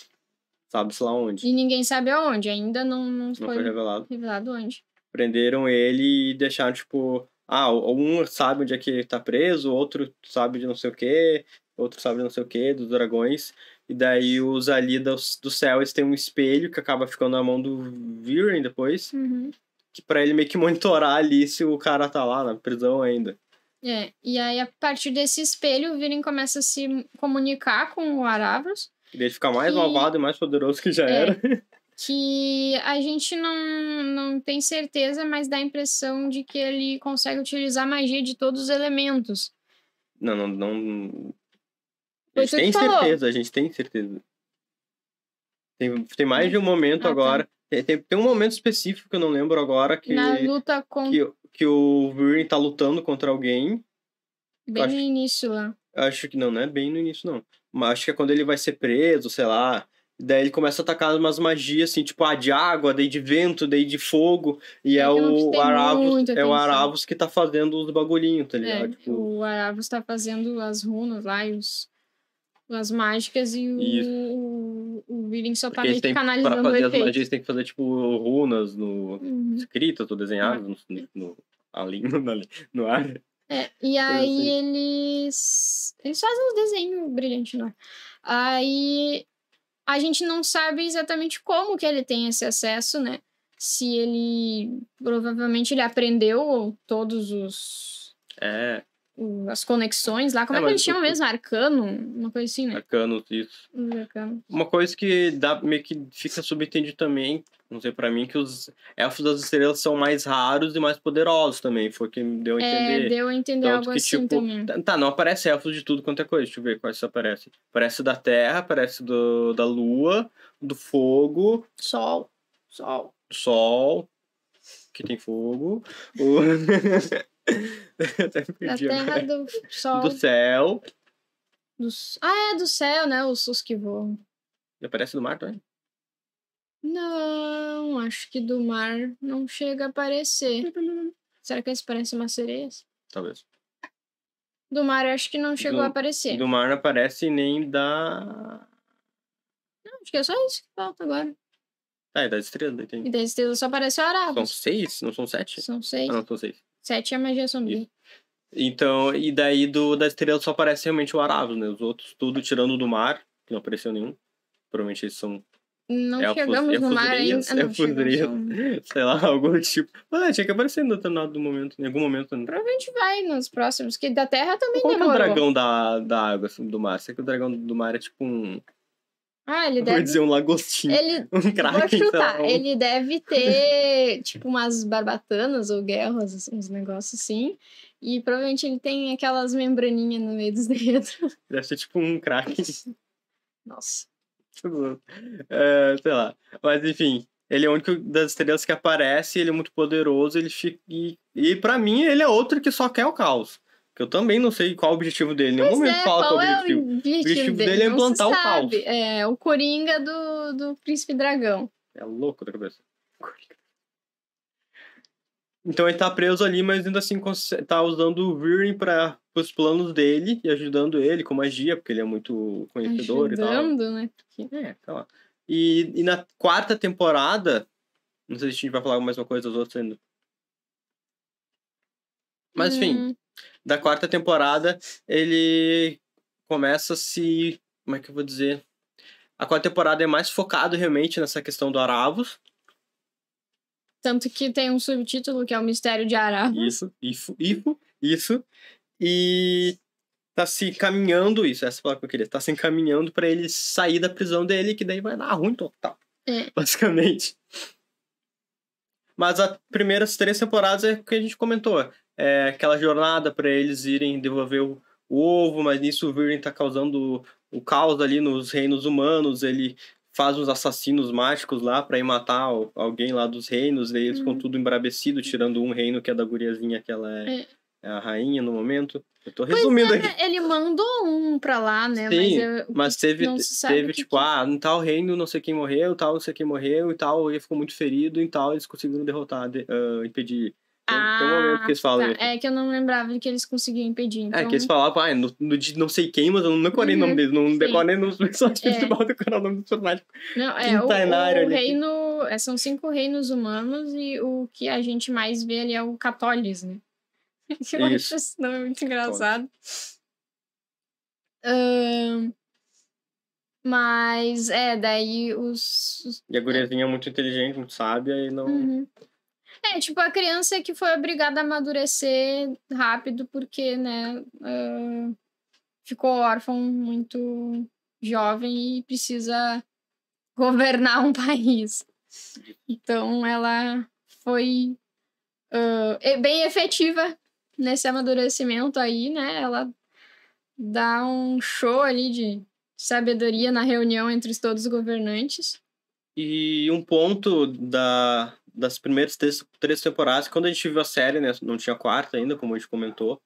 Sabe-se lá onde. E ninguém sabe aonde, ainda não, não Não foi, foi revelado. revelado onde. Prenderam ele e deixaram, tipo. Ah, um sabe onde é que ele tá preso, outro sabe de não sei o que, outro sabe de não sei o que, dos dragões. E daí os ali do, do céu, eles têm um espelho que acaba ficando na mão do Viren depois. Uhum. Que pra ele meio que monitorar ali se o cara tá lá na prisão ainda. É, e aí a partir desse espelho, o Viren começa a se comunicar com o Aravos, E daí ele fica mais Que- malvado e mais poderoso que já É. era. que a gente não, não tem certeza, mas dá a impressão de que ele consegue utilizar a magia de todos os elementos. Não, não, não. A Foi gente tu tem falou. certeza, a gente tem certeza. Tem, tem mais de um momento Ah, tá. agora. Tem, tem, tem um momento específico que eu não lembro agora que, Na luta com que, que o Viren tá lutando contra alguém. bem acho- no início lá. Acho que não, não é bem no início, não. Mas acho que é quando ele vai ser preso, sei lá. Daí ele começa a atacar umas magias, assim, tipo, ah, de água, daí de vento, daí de fogo. E É é, o Aravos, é o. Aravos que tá fazendo os bagulhinhos, tá É, ligado? Tipo, o Aravos tá fazendo as runas lá e os, as mágicas e Isso. o, o Viren só tá porque meio que têm, pra canalizando o fazer as efeito. magias, tem que fazer, tipo, runas no, Uhum. escritas ou desenhadas no, no, ali, no, [LAUGHS] no, ar. É, e aí assim. eles. Eles fazem uns desenhos brilhantes, não. Aí a gente não sabe exatamente como que ele tem esse acesso, né? Se ele. Provavelmente ele aprendeu todos os. É, o- as conexões lá. Como É, é, que eles chamam o- mesmo? Arcano? Uma coisa assim, né? arcanos, isso. Uma coisa que dá meio que fica subentendido também, não sei pra mim, que os elfos das estrelas são mais raros e mais poderosos também. Foi o que me deu a É, entender. deu a entender Tanto algo que, assim tipo, também. Tá, Tá, não aparece elfos de tudo quanto é coisa. Deixa eu ver quais aparece. Aparece da terra, aparece do, da lua, do fogo, Sol. Sol. sol, que tem fogo. O... [LAUGHS] [LAUGHS] Até Da perdi terra agora. do sol. Do céu. dos- Ah, é do céu, né? Os, os que voam. E aparece do mar também. Não, acho que do mar não chega a aparecer. Será que esse parece uma sereia? Talvez. Do mar acho que não chegou Do- a aparecer. Do mar não aparece nem da. Não, acho que é só isso que falta agora. É das estrelas, daí tem. E da estrela só aparece o São Aravos. seis? Não são sete? São seis. Ah, não, são seis. Sete é magia sombria. Então, e daí do, da estrela só aparece realmente o Aravos, né? Os outros, tudo tirando do mar, que não apareceu nenhum. Provavelmente eles são, Não Elfos- chegamos no mar ainda. Ah, elfosrias. chegamos. [LAUGHS] sei lá, algo do tipo. Ah, tinha que aparecer em determinado momento, em algum momento. Né? Provavelmente vai nos próximos, que da Terra também Qual que é o demorou. dragão da, da água, assim, do mar? Sei que o dragão do mar é tipo um. Ah, ele Vou deve. dizer um lagostinho. Ele, [LAUGHS] Um Vou sei lá. chutar. um- Ele deve [LAUGHS] ter, tipo, umas barbatanas ou guerras, uns negócios assim. E provavelmente ele tem aquelas membraninhas no meio dos [LAUGHS] dedos. Deve ser tipo um crack. Nossa. É, sei lá. Mas enfim, ele é o único das estrelas que aparece, ele é muito poderoso, ele fica. E, e para mim, ele é outro que só quer o caos. Que eu também não sei qual o objetivo dele. Nenhum momento é, fala qual qual é o objetivo. o objetivo, objetivo dele? dele é implantar o caos. É o Coringa do, do Príncipe Dragão. É louco da cabeça. Então ele tá preso ali, mas ainda assim tá usando o Viren para os planos dele e ajudando ele com magia, porque ele é muito conhecedor e tal. Ajudando, né? Porque... É, tá lá. E, e na quarta temporada, não sei se a gente vai falar mais uma coisa dos outros ainda. Mas enfim, Hum, da quarta temporada, ele começa a se. Como é que eu vou dizer? A quarta temporada é mais focado realmente nessa questão do Aravos. tanto que tem um subtítulo que é o Mistério de Arava. Isso, isso, isso, isso. E tá se encaminhando, isso, essa é palavra que eu queria, tá se encaminhando pra ele sair da prisão dele, que daí vai dar ruim total. É. Basicamente. Mas as primeiras três temporadas é o que a gente comentou. É aquela jornada pra eles irem devolver o, o ovo, mas nisso o Viren tá causando o caos ali nos reinos humanos, ele faz uns assassinos mágicos lá pra ir matar alguém lá dos reinos, daí eles ficam Uhum. tudo embrabecido, tirando um reino que é da guriazinha, que ela é, É. é a rainha no momento. Eu tô resumindo é, aqui. Ele mandou um pra lá, né? Sim, mas eu- Mas teve, teve que tipo, que- ah, em tal reino não sei quem morreu, tal não sei quem morreu e tal, ele ficou muito ferido, e tal eles conseguiram derrotar, de- ah, impedir. Tem, tem um momento que eles falam. tá. É que eu não lembrava que eles conseguiam impedir. Então... É, que eles falavam, ah, no, no de não sei quem, mas eu não decorei o nome Uhum, deles, não sim. decorei nos personagens É. principais, decorar o nome dos personagens. Não, é, o, Quintanário o reino. é, São cinco reinos humanos e o que a gente mais vê ali é o Católis, né? [LAUGHS] Eu Isso. acho esse nome muito engraçado. Mas, é, daí os. os- E a guriazinha é muito inteligente, muito sábia, e não. Uhum. É, tipo, a criança que foi obrigada a amadurecer rápido porque, né, ah, ficou órfão muito jovem e precisa [LAUGHS] governar um país. Então, ela foi e- bem efetiva nesse amadurecimento aí, né? Ela dá um show ali de sabedoria na reunião entre os todos os governantes. E um ponto da, das primeiras três, três temporadas, quando a gente viu a série, né? Não tinha quarta ainda, como a gente comentou.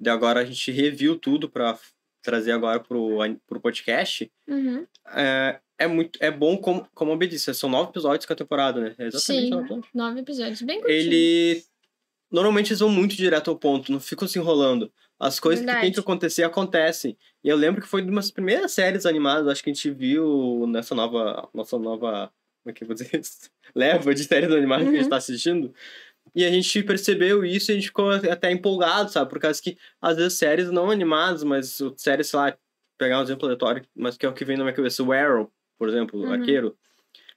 E agora a gente reviu tudo pra trazer agora pro, pro podcast. Uhum. É, é muito é bom, como, como a B disse, são nove episódios com a temporada, né? É exatamente Sim. nove episódios. Nove episódios, bem curtinho. Ele. Normalmente eles vão muito direto ao ponto, não ficam se enrolando. As coisas que tem Verdade. que acontecer, acontecem. E eu lembro que foi uma das primeiras séries animadas, acho que a gente viu nessa nova. Nossa nova. Como é que eu vou dizer isso? [LAUGHS] Leva de séries animadas que a gente Uhum. tá assistindo. E a gente percebeu isso e a gente ficou até empolgado, sabe? Por causa que, às vezes, séries não animadas, mas séries, sei lá, pegar um exemplo aleatório, mas que é o que vem na minha cabeça, o Arrow, por exemplo, o Uhum. Arqueiro.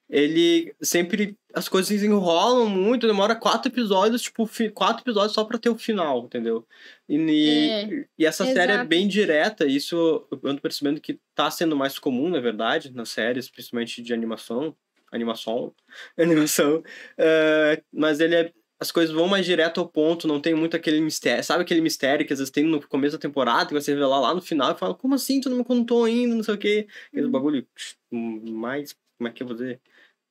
Ele sempre. As coisas enrolam muito, demora quatro episódios, tipo, quatro episódios só pra ter o final, entendeu? E, É, e essa série é exato. bem direta, isso eu ando percebendo que tá sendo mais comum, na verdade, nas séries, principalmente de animação. Animação. [LAUGHS] Animação. Eh, mas ele é. As coisas vão mais direto ao ponto, não tem muito aquele mistério. Sabe aquele mistério que às vezes tem no começo da temporada, que você revelar lá no final e fala, como assim? Tu não me contou ainda, não sei o quê. Aquele Uhum. bagulho mais. Como é que eu vou dizer?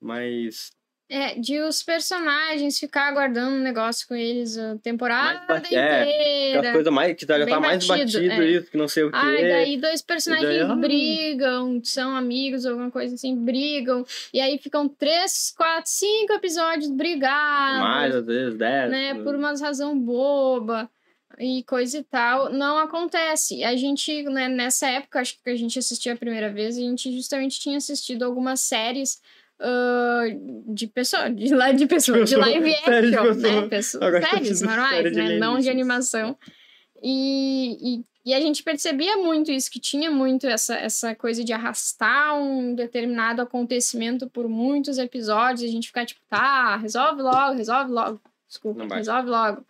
Mais. É, de os personagens ficar aguardando um negócio com eles a temporada Mais é, inteira. Aquela coisa mais. Que já Bem tá mais batido, batido é. isso, que não sei o quê. Ai, daí dois personagens daí, ah. brigam, são amigos, alguma coisa assim, brigam. E aí ficam três, quatro, cinco episódios brigados. mais, às vezes, dez. né, por uma razão boba e coisa e tal, não acontece. A gente, né, nessa época, acho que a gente assistiu a primeira vez, a gente justamente tinha assistido algumas séries ah, de pessoa, de, lá de pessoa, de live [LAUGHS] Séries de action, pessoa. né, pessoa, séries normais, de né, não de animação. E, e, e a gente percebia muito isso, que tinha muito essa, essa coisa de arrastar um determinado acontecimento por muitos episódios, a gente ficar tipo, tá, resolve logo, resolve logo. Desculpa, resolve logo.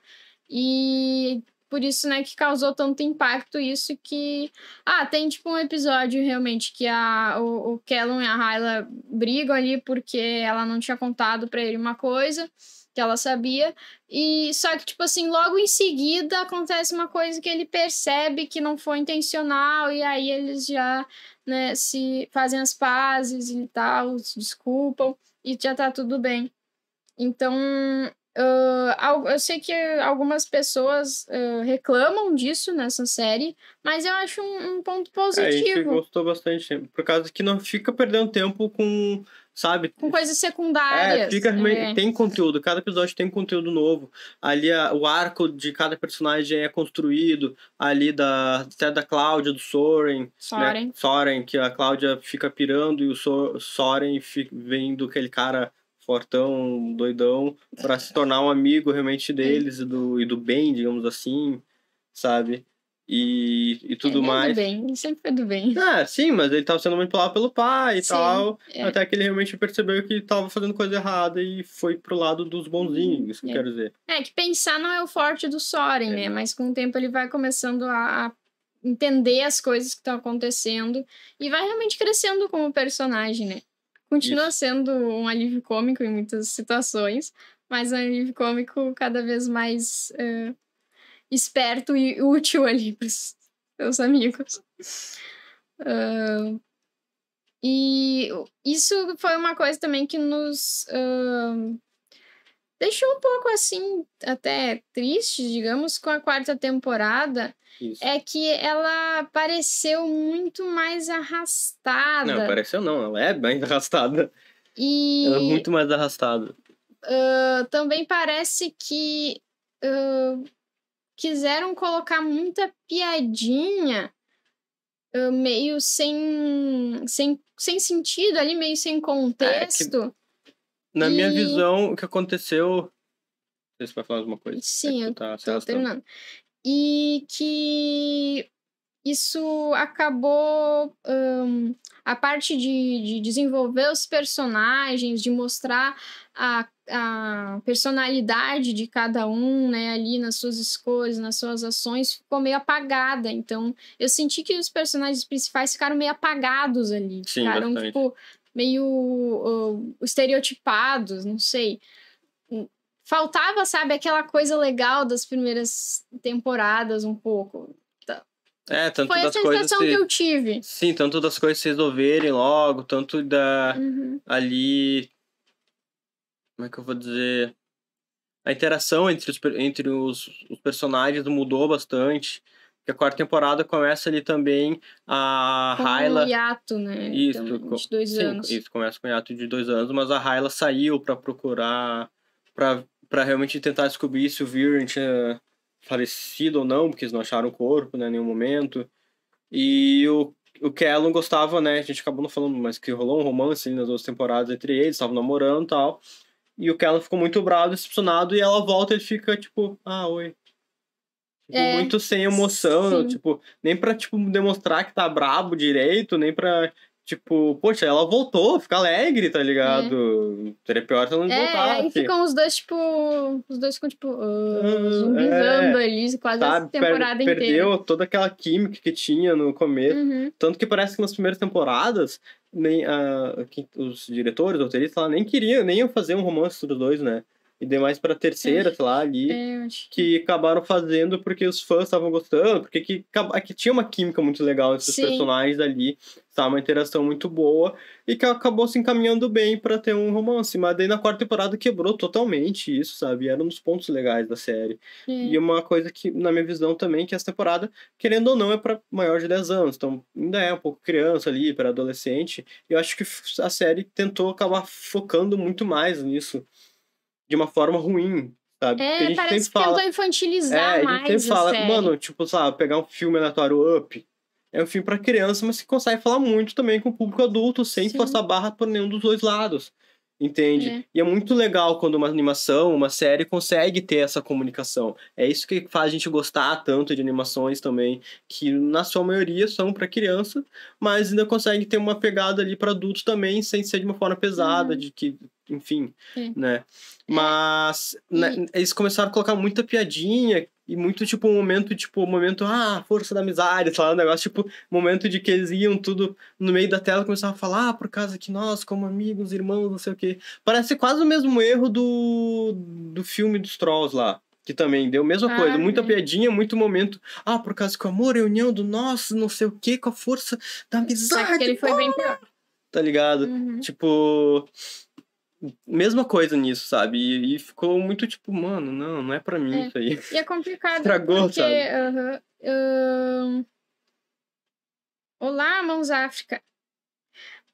E por isso, né, que causou tanto impacto isso que... Ah, tem tipo um episódio realmente que a, o, o Kellum e a Hyla brigam ali porque ela não tinha contado pra ele uma coisa. que ela sabia. E só que, tipo assim, logo em seguida acontece uma coisa que ele percebe que não foi intencional, e aí eles já né, se fazem as pazes e tal, se desculpam, e já tá tudo bem. Então, Uh, eu sei que algumas pessoas uh, reclamam disso nessa série, mas eu acho um, um ponto positivo. É, a gente gostou bastante, por causa que não fica perdendo tempo com, sabe? Com coisas secundárias. É, fica, é. tem conteúdo, cada episódio tem conteúdo novo. Ali a, o arco de cada personagem é construído, ali da, até da Cláudia, do Soren. Né? Soren. Né? Soren, que a Cláudia fica pirando e o Soren fica, vendo aquele cara fortão, doidão, para se tornar um amigo realmente deles e do, e do bem, digamos assim, sabe? E, e tudo ele mais. É do bem, sempre foi do bem. Ah, sim, mas ele tava sendo manipulado pelo pai e sim, tal. É. Até que ele realmente percebeu que tava fazendo coisa errada e foi pro lado dos bonzinhos, isso que é. eu quero dizer. É, que pensar não é o forte do Soren, é. né? Mas com o tempo ele vai começando a entender as coisas que estão acontecendo e vai realmente crescendo como personagem, né? Continua Isso. sendo um alívio cômico em muitas situações, mas um alívio cômico cada vez mais uh, esperto e útil ali para os seus amigos. Uh, e isso foi uma coisa também que nos uh, deixou um pouco assim, até triste, digamos, com a quarta temporada, isso. é que ela pareceu muito mais arrastada. Não, pareceu não, ela é bem arrastada. E... Ela é muito mais arrastada. Uh, também parece que uh, quiseram colocar muita piadinha uh, meio sem, sem, sem sentido ali, meio sem contexto. É que, na e... minha visão, o que aconteceu. Se vai falar alguma coisa. Sim, é eu tá tô terminando e que isso acabou um, a parte de, de desenvolver os personagens, de mostrar a, a personalidade de cada um, né, ali nas suas escolhas, nas suas ações, ficou meio apagada. Então, eu senti que os personagens principais ficaram meio apagados ali. Sim, ficaram, bastante. tipo, meio uh, estereotipados, não sei faltava, sabe, aquela coisa legal das primeiras temporadas um pouco. Tá. É, tanto Foi das a coisas se... que eu tive. Sim, tanto das coisas se resolverem logo, tanto da uhum. ali como é que eu vou dizer? A interação entre os, entre os, os personagens mudou bastante. Porque a quarta temporada começa ali também a com Hyla. Um hiato, né? Isso, então, de dois sim, anos. Isso, começa com um hiato de dois anos, mas a Hyla saiu para procurar. para realmente tentar descobrir se o Viren tinha falecido ou não, porque eles não acharam o corpo, né, em nenhum momento. E o, o Kellon gostava, né, a gente acabou não falando, mas que rolou um romance ali nas duas temporadas entre eles, estavam namorando e tal. E o Kellon ficou muito bravo, decepcionado, e ela volta e ele fica, tipo, ah, oi. Tipo, é, muito sem emoção, tipo, nem pra, tipo, demonstrar que tá brabo direito, nem pra Tipo, poxa, ela voltou, fica alegre, tá ligado? É. Seria pior se ela não é, voltasse. Aí ficam os dois, tipo. Os dois ficam, tipo, uh, zumbizando é, ali, quase sabe, a temporada per inteira. Perdeu toda aquela química que tinha no começo. Uhum. Tanto que parece que nas primeiras temporadas, nem uh, os diretores, os roteiristas lá, nem queriam, nem iam fazer um romance dos dois, né? E dei mais pra terceira, sei lá, ali, é, que acabaram fazendo porque os fãs estavam gostando, porque que, que tinha uma química muito legal entre os personagens ali, tá? Uma interação muito boa, e que acabou se encaminhando bem para ter um romance. Mas daí na quarta temporada quebrou totalmente isso, sabe? Era um dos pontos legais da série. É. E uma coisa que, na minha visão também, que essa temporada, querendo ou não, é para maior de 10 anos. Então ainda é um pouco criança ali, para adolescente. E eu acho que a série tentou acabar focando muito mais nisso de uma forma ruim, sabe? É, Porque a gente parece sempre fala, que tentou infantilizar é, mais a gente sempre fala, série. mano, tipo, sabe, pegar um filme aleatório Up, é um filme para criança, mas que consegue falar muito também com o público adulto, sem Sim. forçar barra por nenhum dos dois lados. Entende? É. E é muito legal quando uma animação, uma série consegue ter essa comunicação. É isso que faz a gente gostar tanto de animações também, que na sua maioria são para criança, mas ainda consegue ter uma pegada ali para adultos também, sem ser de uma forma pesada, Uhum. de que, enfim, É. né? Mas né, eles começaram a colocar muita piadinha e muito, tipo, um momento, tipo, um momento, ah, força da amizade, sei lá, um negócio, tipo, momento de que eles iam tudo no meio da tela começavam a falar, ah, por causa que nós, como amigos, irmãos, não sei o quê. Parece quase o mesmo erro do, do filme dos Trolls lá. Que também deu a mesma Ah, coisa, muita piadinha, muito momento. Ah, por causa que o amor é a união do nosso, não sei o quê, com a força da amizade. Só que ele foi bem pior. Tá ligado? Uhum. Tipo. Mesma coisa nisso, sabe? E, e ficou muito tipo, mano, não, não é pra mim É. isso aí. E é complicado Estragou, porque... sabe? aham, ahn, Olá, Mãos África.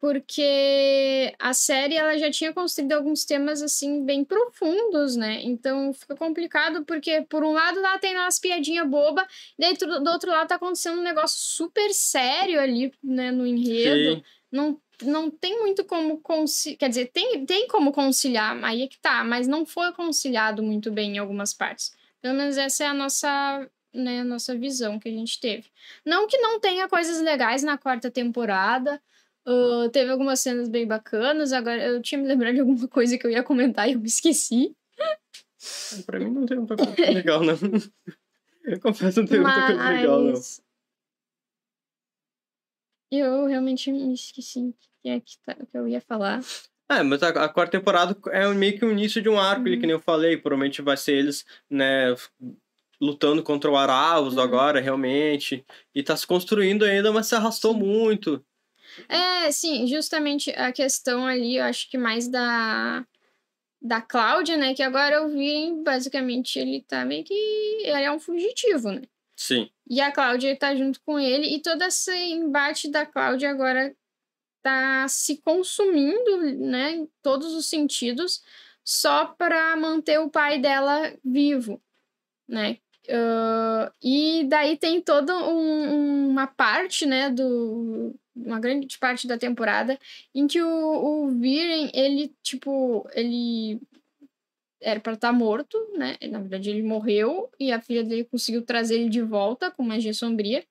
Porque a série ela já tinha construído alguns temas assim bem profundos, né? Então fica complicado porque por um lado lá tem umas piadinhas boba, daí do do outro lado tá acontecendo um negócio super sério ali, né, no enredo Sim. Não, não tem muito como conciliar. Quer dizer, tem, tem como conciliar, aí é que tá, mas não foi conciliado muito bem em algumas partes. Pelo menos essa é a nossa, né, a nossa visão que a gente teve. Não que não tenha coisas legais na quarta temporada. ah, teve algumas cenas bem bacanas. Agora eu tinha me lembrado de alguma coisa que eu ia comentar e eu me esqueci. Pra mim não tem muita coisa legal, não. [LAUGHS] Eu confesso, não tem muita coisa legal, não. Eu realmente me esqueci o que é que, tá, que eu ia falar. É, mas a, a quarta temporada é meio que o início de um arco Uhum. que nem eu falei. Provavelmente vai ser eles, né, lutando contra o Aravos Uhum. agora, realmente. E tá se construindo ainda, mas se arrastou muito. É, sim, justamente a questão ali, eu acho que mais da da Cláudia, né, que agora eu vi, basicamente, ele tá meio que ele é um fugitivo, né? Sim. E a Cláudia tá junto com ele e todo esse embate da Cláudia agora tá se consumindo, né, em todos os sentidos, só para manter o pai dela vivo, né? Ah, e daí tem toda um- uma parte, né, do uma grande parte da temporada em que o, o Viren, ele, tipo, ele era pra estar morto, né? Na verdade, ele morreu e a filha dele conseguiu trazer ele de volta com magia sombria.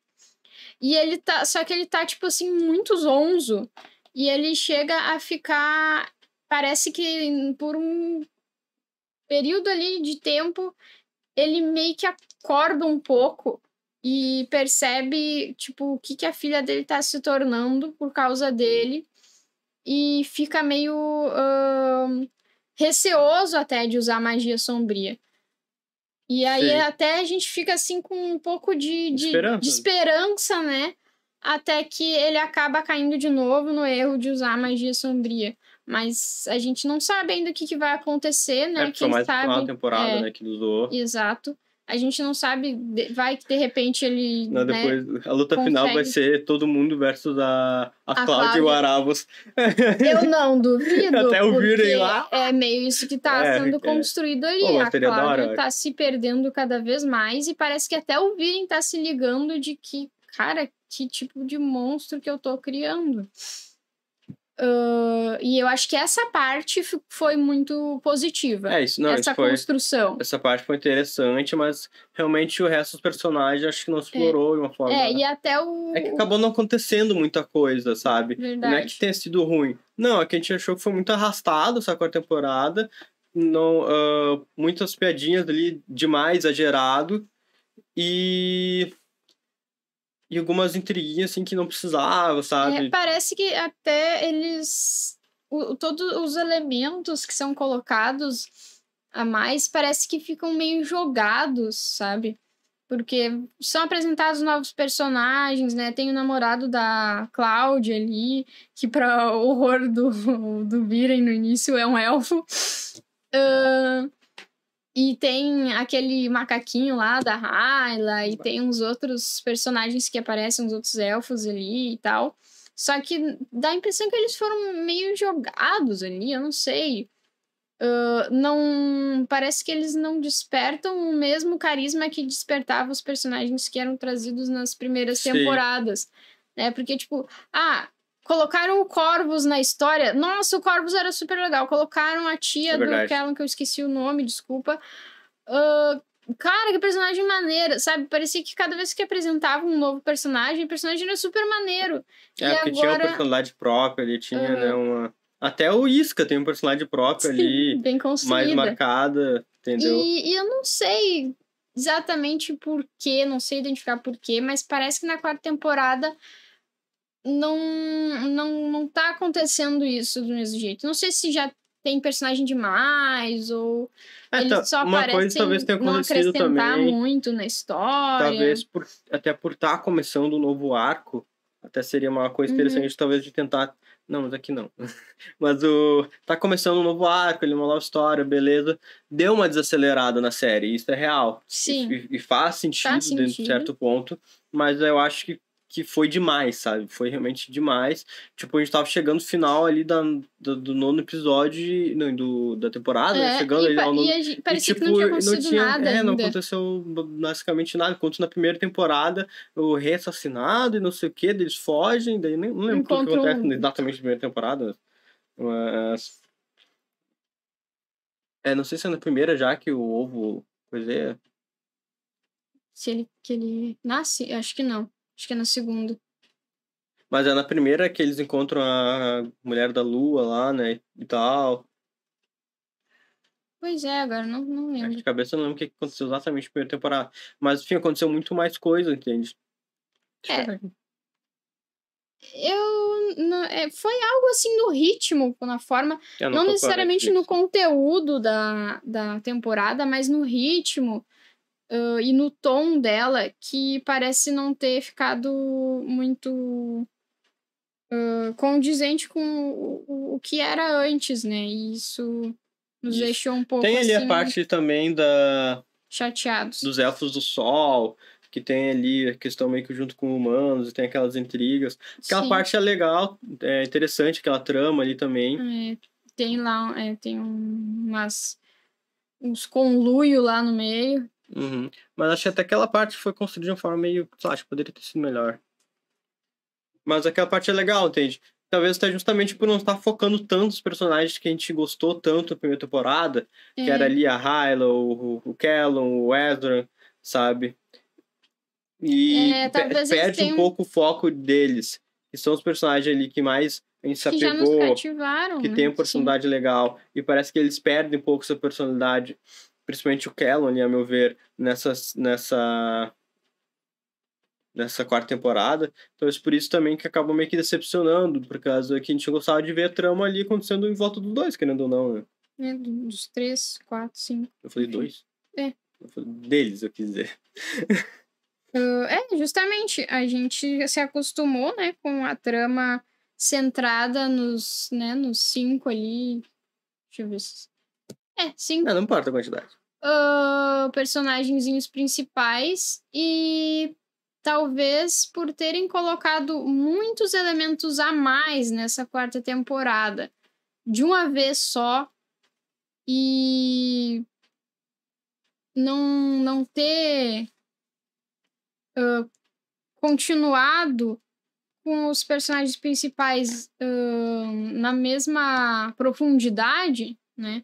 E ele tá. Só que ele tá, tipo assim, muito zonzo. E ele chega a ficar. Parece que por um período ali de tempo, ele meio que acorda um pouco e percebe, tipo, o que, que a filha dele tá se tornando por causa dele. E fica meio. ahn, receoso até de usar magia sombria. E aí Sim. até a gente fica assim com um pouco de, de, Esperança. de esperança, né? Até que ele acaba caindo de novo no erro de usar magia sombria. Mas a gente não sabe ainda o que, que vai acontecer, né? é, Quem mais sabe. final da temporada, é, né, que ele usou. Exato. A gente não sabe, vai que de repente ele. Não, né, depois, a luta final vai consegue. ser todo mundo versus a, a, A Cláudia e o Cláudia. Aravos. Eu não [LAUGHS] duvido. Até o Viren lá. É meio isso que tá É, sendo é. construído ali. Pô, a Cláudia hora, tá se perdendo cada vez mais e parece que até o Viren tá se ligando de que, cara, que tipo de monstro que eu tô criando. Ah, e eu acho que essa parte foi muito positiva. É, isso não, essa isso foi, construção. essa parte foi interessante, mas realmente o resto dos personagens acho que não explorou de uma forma. É, e até o. É que acabou não acontecendo muita coisa, sabe? Não é Verdade. que tenha sido ruim. Não, é que a gente achou que foi muito arrastado essa quarta temporada. Não, ah, muitas piadinhas ali demais, exagerado. E. E algumas intriguinhas assim que não precisava, sabe? É, parece que até eles. o- todos os elementos que são colocados a mais parece que ficam meio jogados, sabe? Porque são apresentados novos personagens, né? Tem o namorado da Cláudia ali, que para [LAUGHS] horror do, do Viren no início é um elfo. Ahn, e tem aquele macaquinho lá da Hyla, e tem uns outros personagens que aparecem, uns outros elfos ali e tal. Só que dá a impressão que eles foram meio jogados ali, eu não sei. Ah, não parece que eles não despertam o mesmo carisma que despertava os personagens que eram trazidos nas primeiras Sim. temporadas, né? Porque tipo, ah, colocaram o Corvus na história. Nossa, o Corvus era super legal. Colocaram a tia É do. Kellen, que eu esqueci o nome, desculpa. Ah, cara, que personagem maneiro, sabe? Parecia que cada vez que apresentava um novo personagem, o personagem era super maneiro. É, e porque tinha uma agora- personalidade própria, ele tinha, Aham. né, uma... Até o Isca tem uma personalidade própria ali, Bem mais construída. marcada, entendeu? E, e eu não sei exatamente por quê, não sei identificar por quê, mas parece que na quarta temporada não, não, não tá acontecendo isso do mesmo jeito. Não sei se já tem personagem demais ou É, eles tá, só uma parecem coisa talvez tenha não acrescentar também. muito na história. Talvez por, até por estar começando um novo arco, até seria uma coisa Uhum. interessante, talvez, de tentar. Não, mas aqui não. [LAUGHS] mas o. Tá começando um novo arco, ele é uma nova história, beleza. Deu uma desacelerada na série, isso é real. Sim. E, e faz sentido, dentro de sentido. certo ponto, mas eu acho que, que foi demais, sabe? Foi realmente demais. Tipo, a gente tava chegando no final ali da, do, do nono episódio, não, do, da temporada, né? É, chegando ali ao nono e a gente, e, parecia tipo, que não tinha acontecido nada é, não ainda. aconteceu basicamente nada. Enquanto na primeira temporada o rei é assassinado e não sei o que, eles fogem, daí nem, não lembro tudo que acontece exatamente na primeira temporada. Mas. É, não sei se é na primeira já que o ovo. Coisa é. Se ele, que ele nasce, acho que não. Acho que é na segunda. Mas é na primeira que eles encontram a mulher da lua lá, né? E tal. Pois é, agora não, não Acho lembro. de cabeça eu não lembro o que aconteceu exatamente na primeira temporada. Mas, enfim, aconteceu muito mais coisa, entende? É. Eu. Não, é, foi algo assim no ritmo, na forma. Eu Não, a necessariamente no conteúdo da, da temporada, mas no ritmo ah, e no tom dela, que parece não ter ficado muito ah, condizente com o, o, que era antes, né? E isso nos Isso. deixou um pouco Tem ali assim, a parte também da, chateados. dos elfos do sol, que tem ali a questão meio que junto com humanos, e tem aquelas intrigas. Aquela Sim. parte é legal, é interessante, aquela trama ali também. É, tem lá, é, tem um- umas uns conluio lá no meio. Uhum. Mas acho que até aquela parte foi construída de uma forma meio, sei lá, acho que poderia ter sido melhor. Mas aquela parte é legal, entende? Talvez até justamente por não estar focando tanto nos personagens que a gente gostou tanto na primeira temporada, que era ali a Hyla, o, o Callum, o Ezra, sabe? E É, perde um pouco o foco deles, que são os personagens ali que mais a gente se que já nos apegou, que né? tem uma Sim. personalidade legal, e parece que eles perdem um pouco essa personalidade, principalmente o ali, a meu ver, nessa, nessa, nessa quarta temporada. Então, é por isso também que acabou meio que decepcionando, por causa que a gente gostava de ver a trama ali acontecendo em volta dos dois, querendo ou não, né? É, dos três, quatro, cinco. Eu falei dois? É. Eu falei deles, eu quis dizer. [LAUGHS] Ah, é, justamente, a gente se acostumou, né, com a trama centrada nos, né, nos cinco ali. Deixa eu ver se. É, cinco Ah, não importa a quantidade. Ah, personagenzinhos principais e talvez por terem colocado muitos elementos a mais nessa quarta temporada de uma vez só e não não ter ah, continuado com os personagens principais ah, na mesma profundidade, né?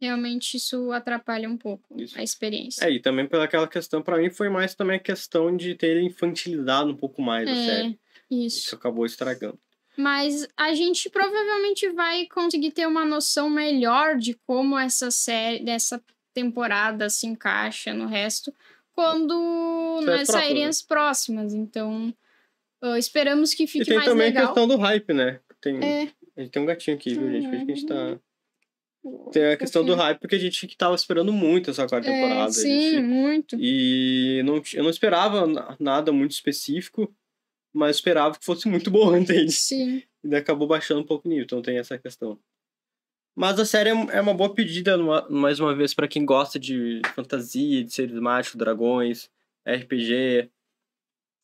Realmente isso atrapalha um pouco Isso. a experiência. É, e também pelaquela questão, pra mim, foi mais também a questão de ter infantilizado um pouco mais a série. Isso isso. acabou estragando. Mas a gente provavelmente vai conseguir ter uma noção melhor de como essa série, dessa temporada se encaixa no resto quando próximas, saírem né? as próximas. Então, esperamos que E fique tem mais também a legal. questão do hype, né? Tem, É, A gente tem um gatinho aqui, viu, gente? Por isso que a gente tá... Tem a questão do hype, porque a gente que tava esperando muito essa quarta É, temporada. sim, gente- muito. E não, eu não esperava na- nada muito específico, mas esperava que fosse muito bom, [LAUGHS] entende? Sim. E acabou baixando um pouco o nível, então tem essa questão. Mas a série é é uma boa pedida, numa- mais uma vez, pra quem gosta de fantasia, de seres mágicos, dragões, RPG.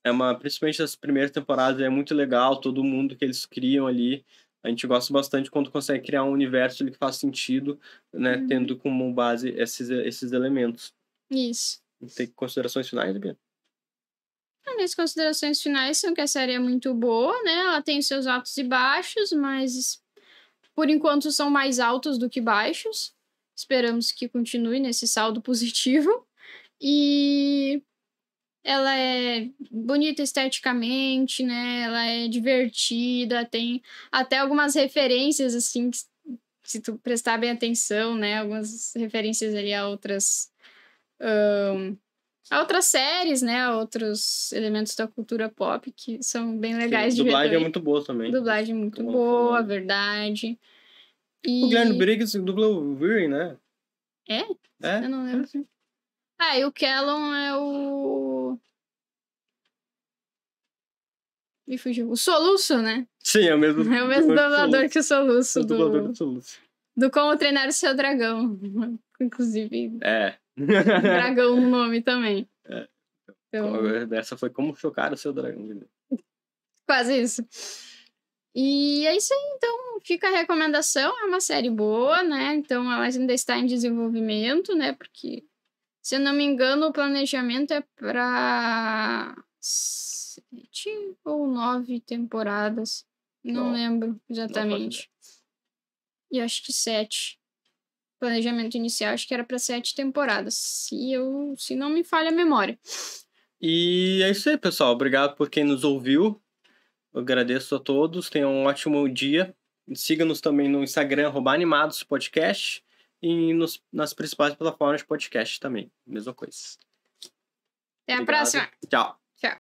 É uma, principalmente as primeiras temporadas, é muito legal, todo mundo que eles criam ali. A gente gosta bastante quando consegue criar um universo que faz sentido, né? Uhum. Tendo como base esses, esses elementos. Isso. Tem considerações finais, Bia? As minhas considerações finais são que a série é muito boa, né? Ela tem seus altos e baixos, mas por enquanto são mais altos do que baixos. Esperamos que continue nesse saldo positivo. E ela é bonita esteticamente, né? Ela é divertida, tem até algumas referências, assim, que se tu prestar bem atenção, né? Algumas referências ali a outras ahn, Há outras séries, né? Outros elementos da cultura pop que são bem legais Sim, de ver. dublagem é muito boa também. Dublagem muito Muito bom boa, falando. verdade. E... O Guilherme Briggs dubla o Wolverine, né? É? É? Eu não lembro. Ah, e o Kellon é o. Me fugiu. O Soluço, né? Sim, é o mesmo. [LAUGHS] É o mesmo dublador que o Soluço o dublador do, do Soluço. do Como Treinar o Seu Dragão. [LAUGHS] Inclusive, É. dragão no nome também. [LAUGHS] É. Então, Essa foi como chocar o seu dragão. quase isso. E é isso aí, então fica a recomendação. É uma série boa, né? Então ela ainda está em desenvolvimento, né? Porque, se eu não me engano, o planejamento é para sete ou nove temporadas. Não Não. lembro exatamente. E acho que sete. Planejamento inicial acho que era para sete temporadas. Se eu, se não me falha a memória. E é isso aí, pessoal. Obrigado por quem nos ouviu. Eu agradeço a todos. Tenham um ótimo dia. Siga-nos também no Instagram, Animados Podcast. E nos, nas principais plataformas de podcast também. Mesma coisa. Até a Obrigado. próxima! Tchau.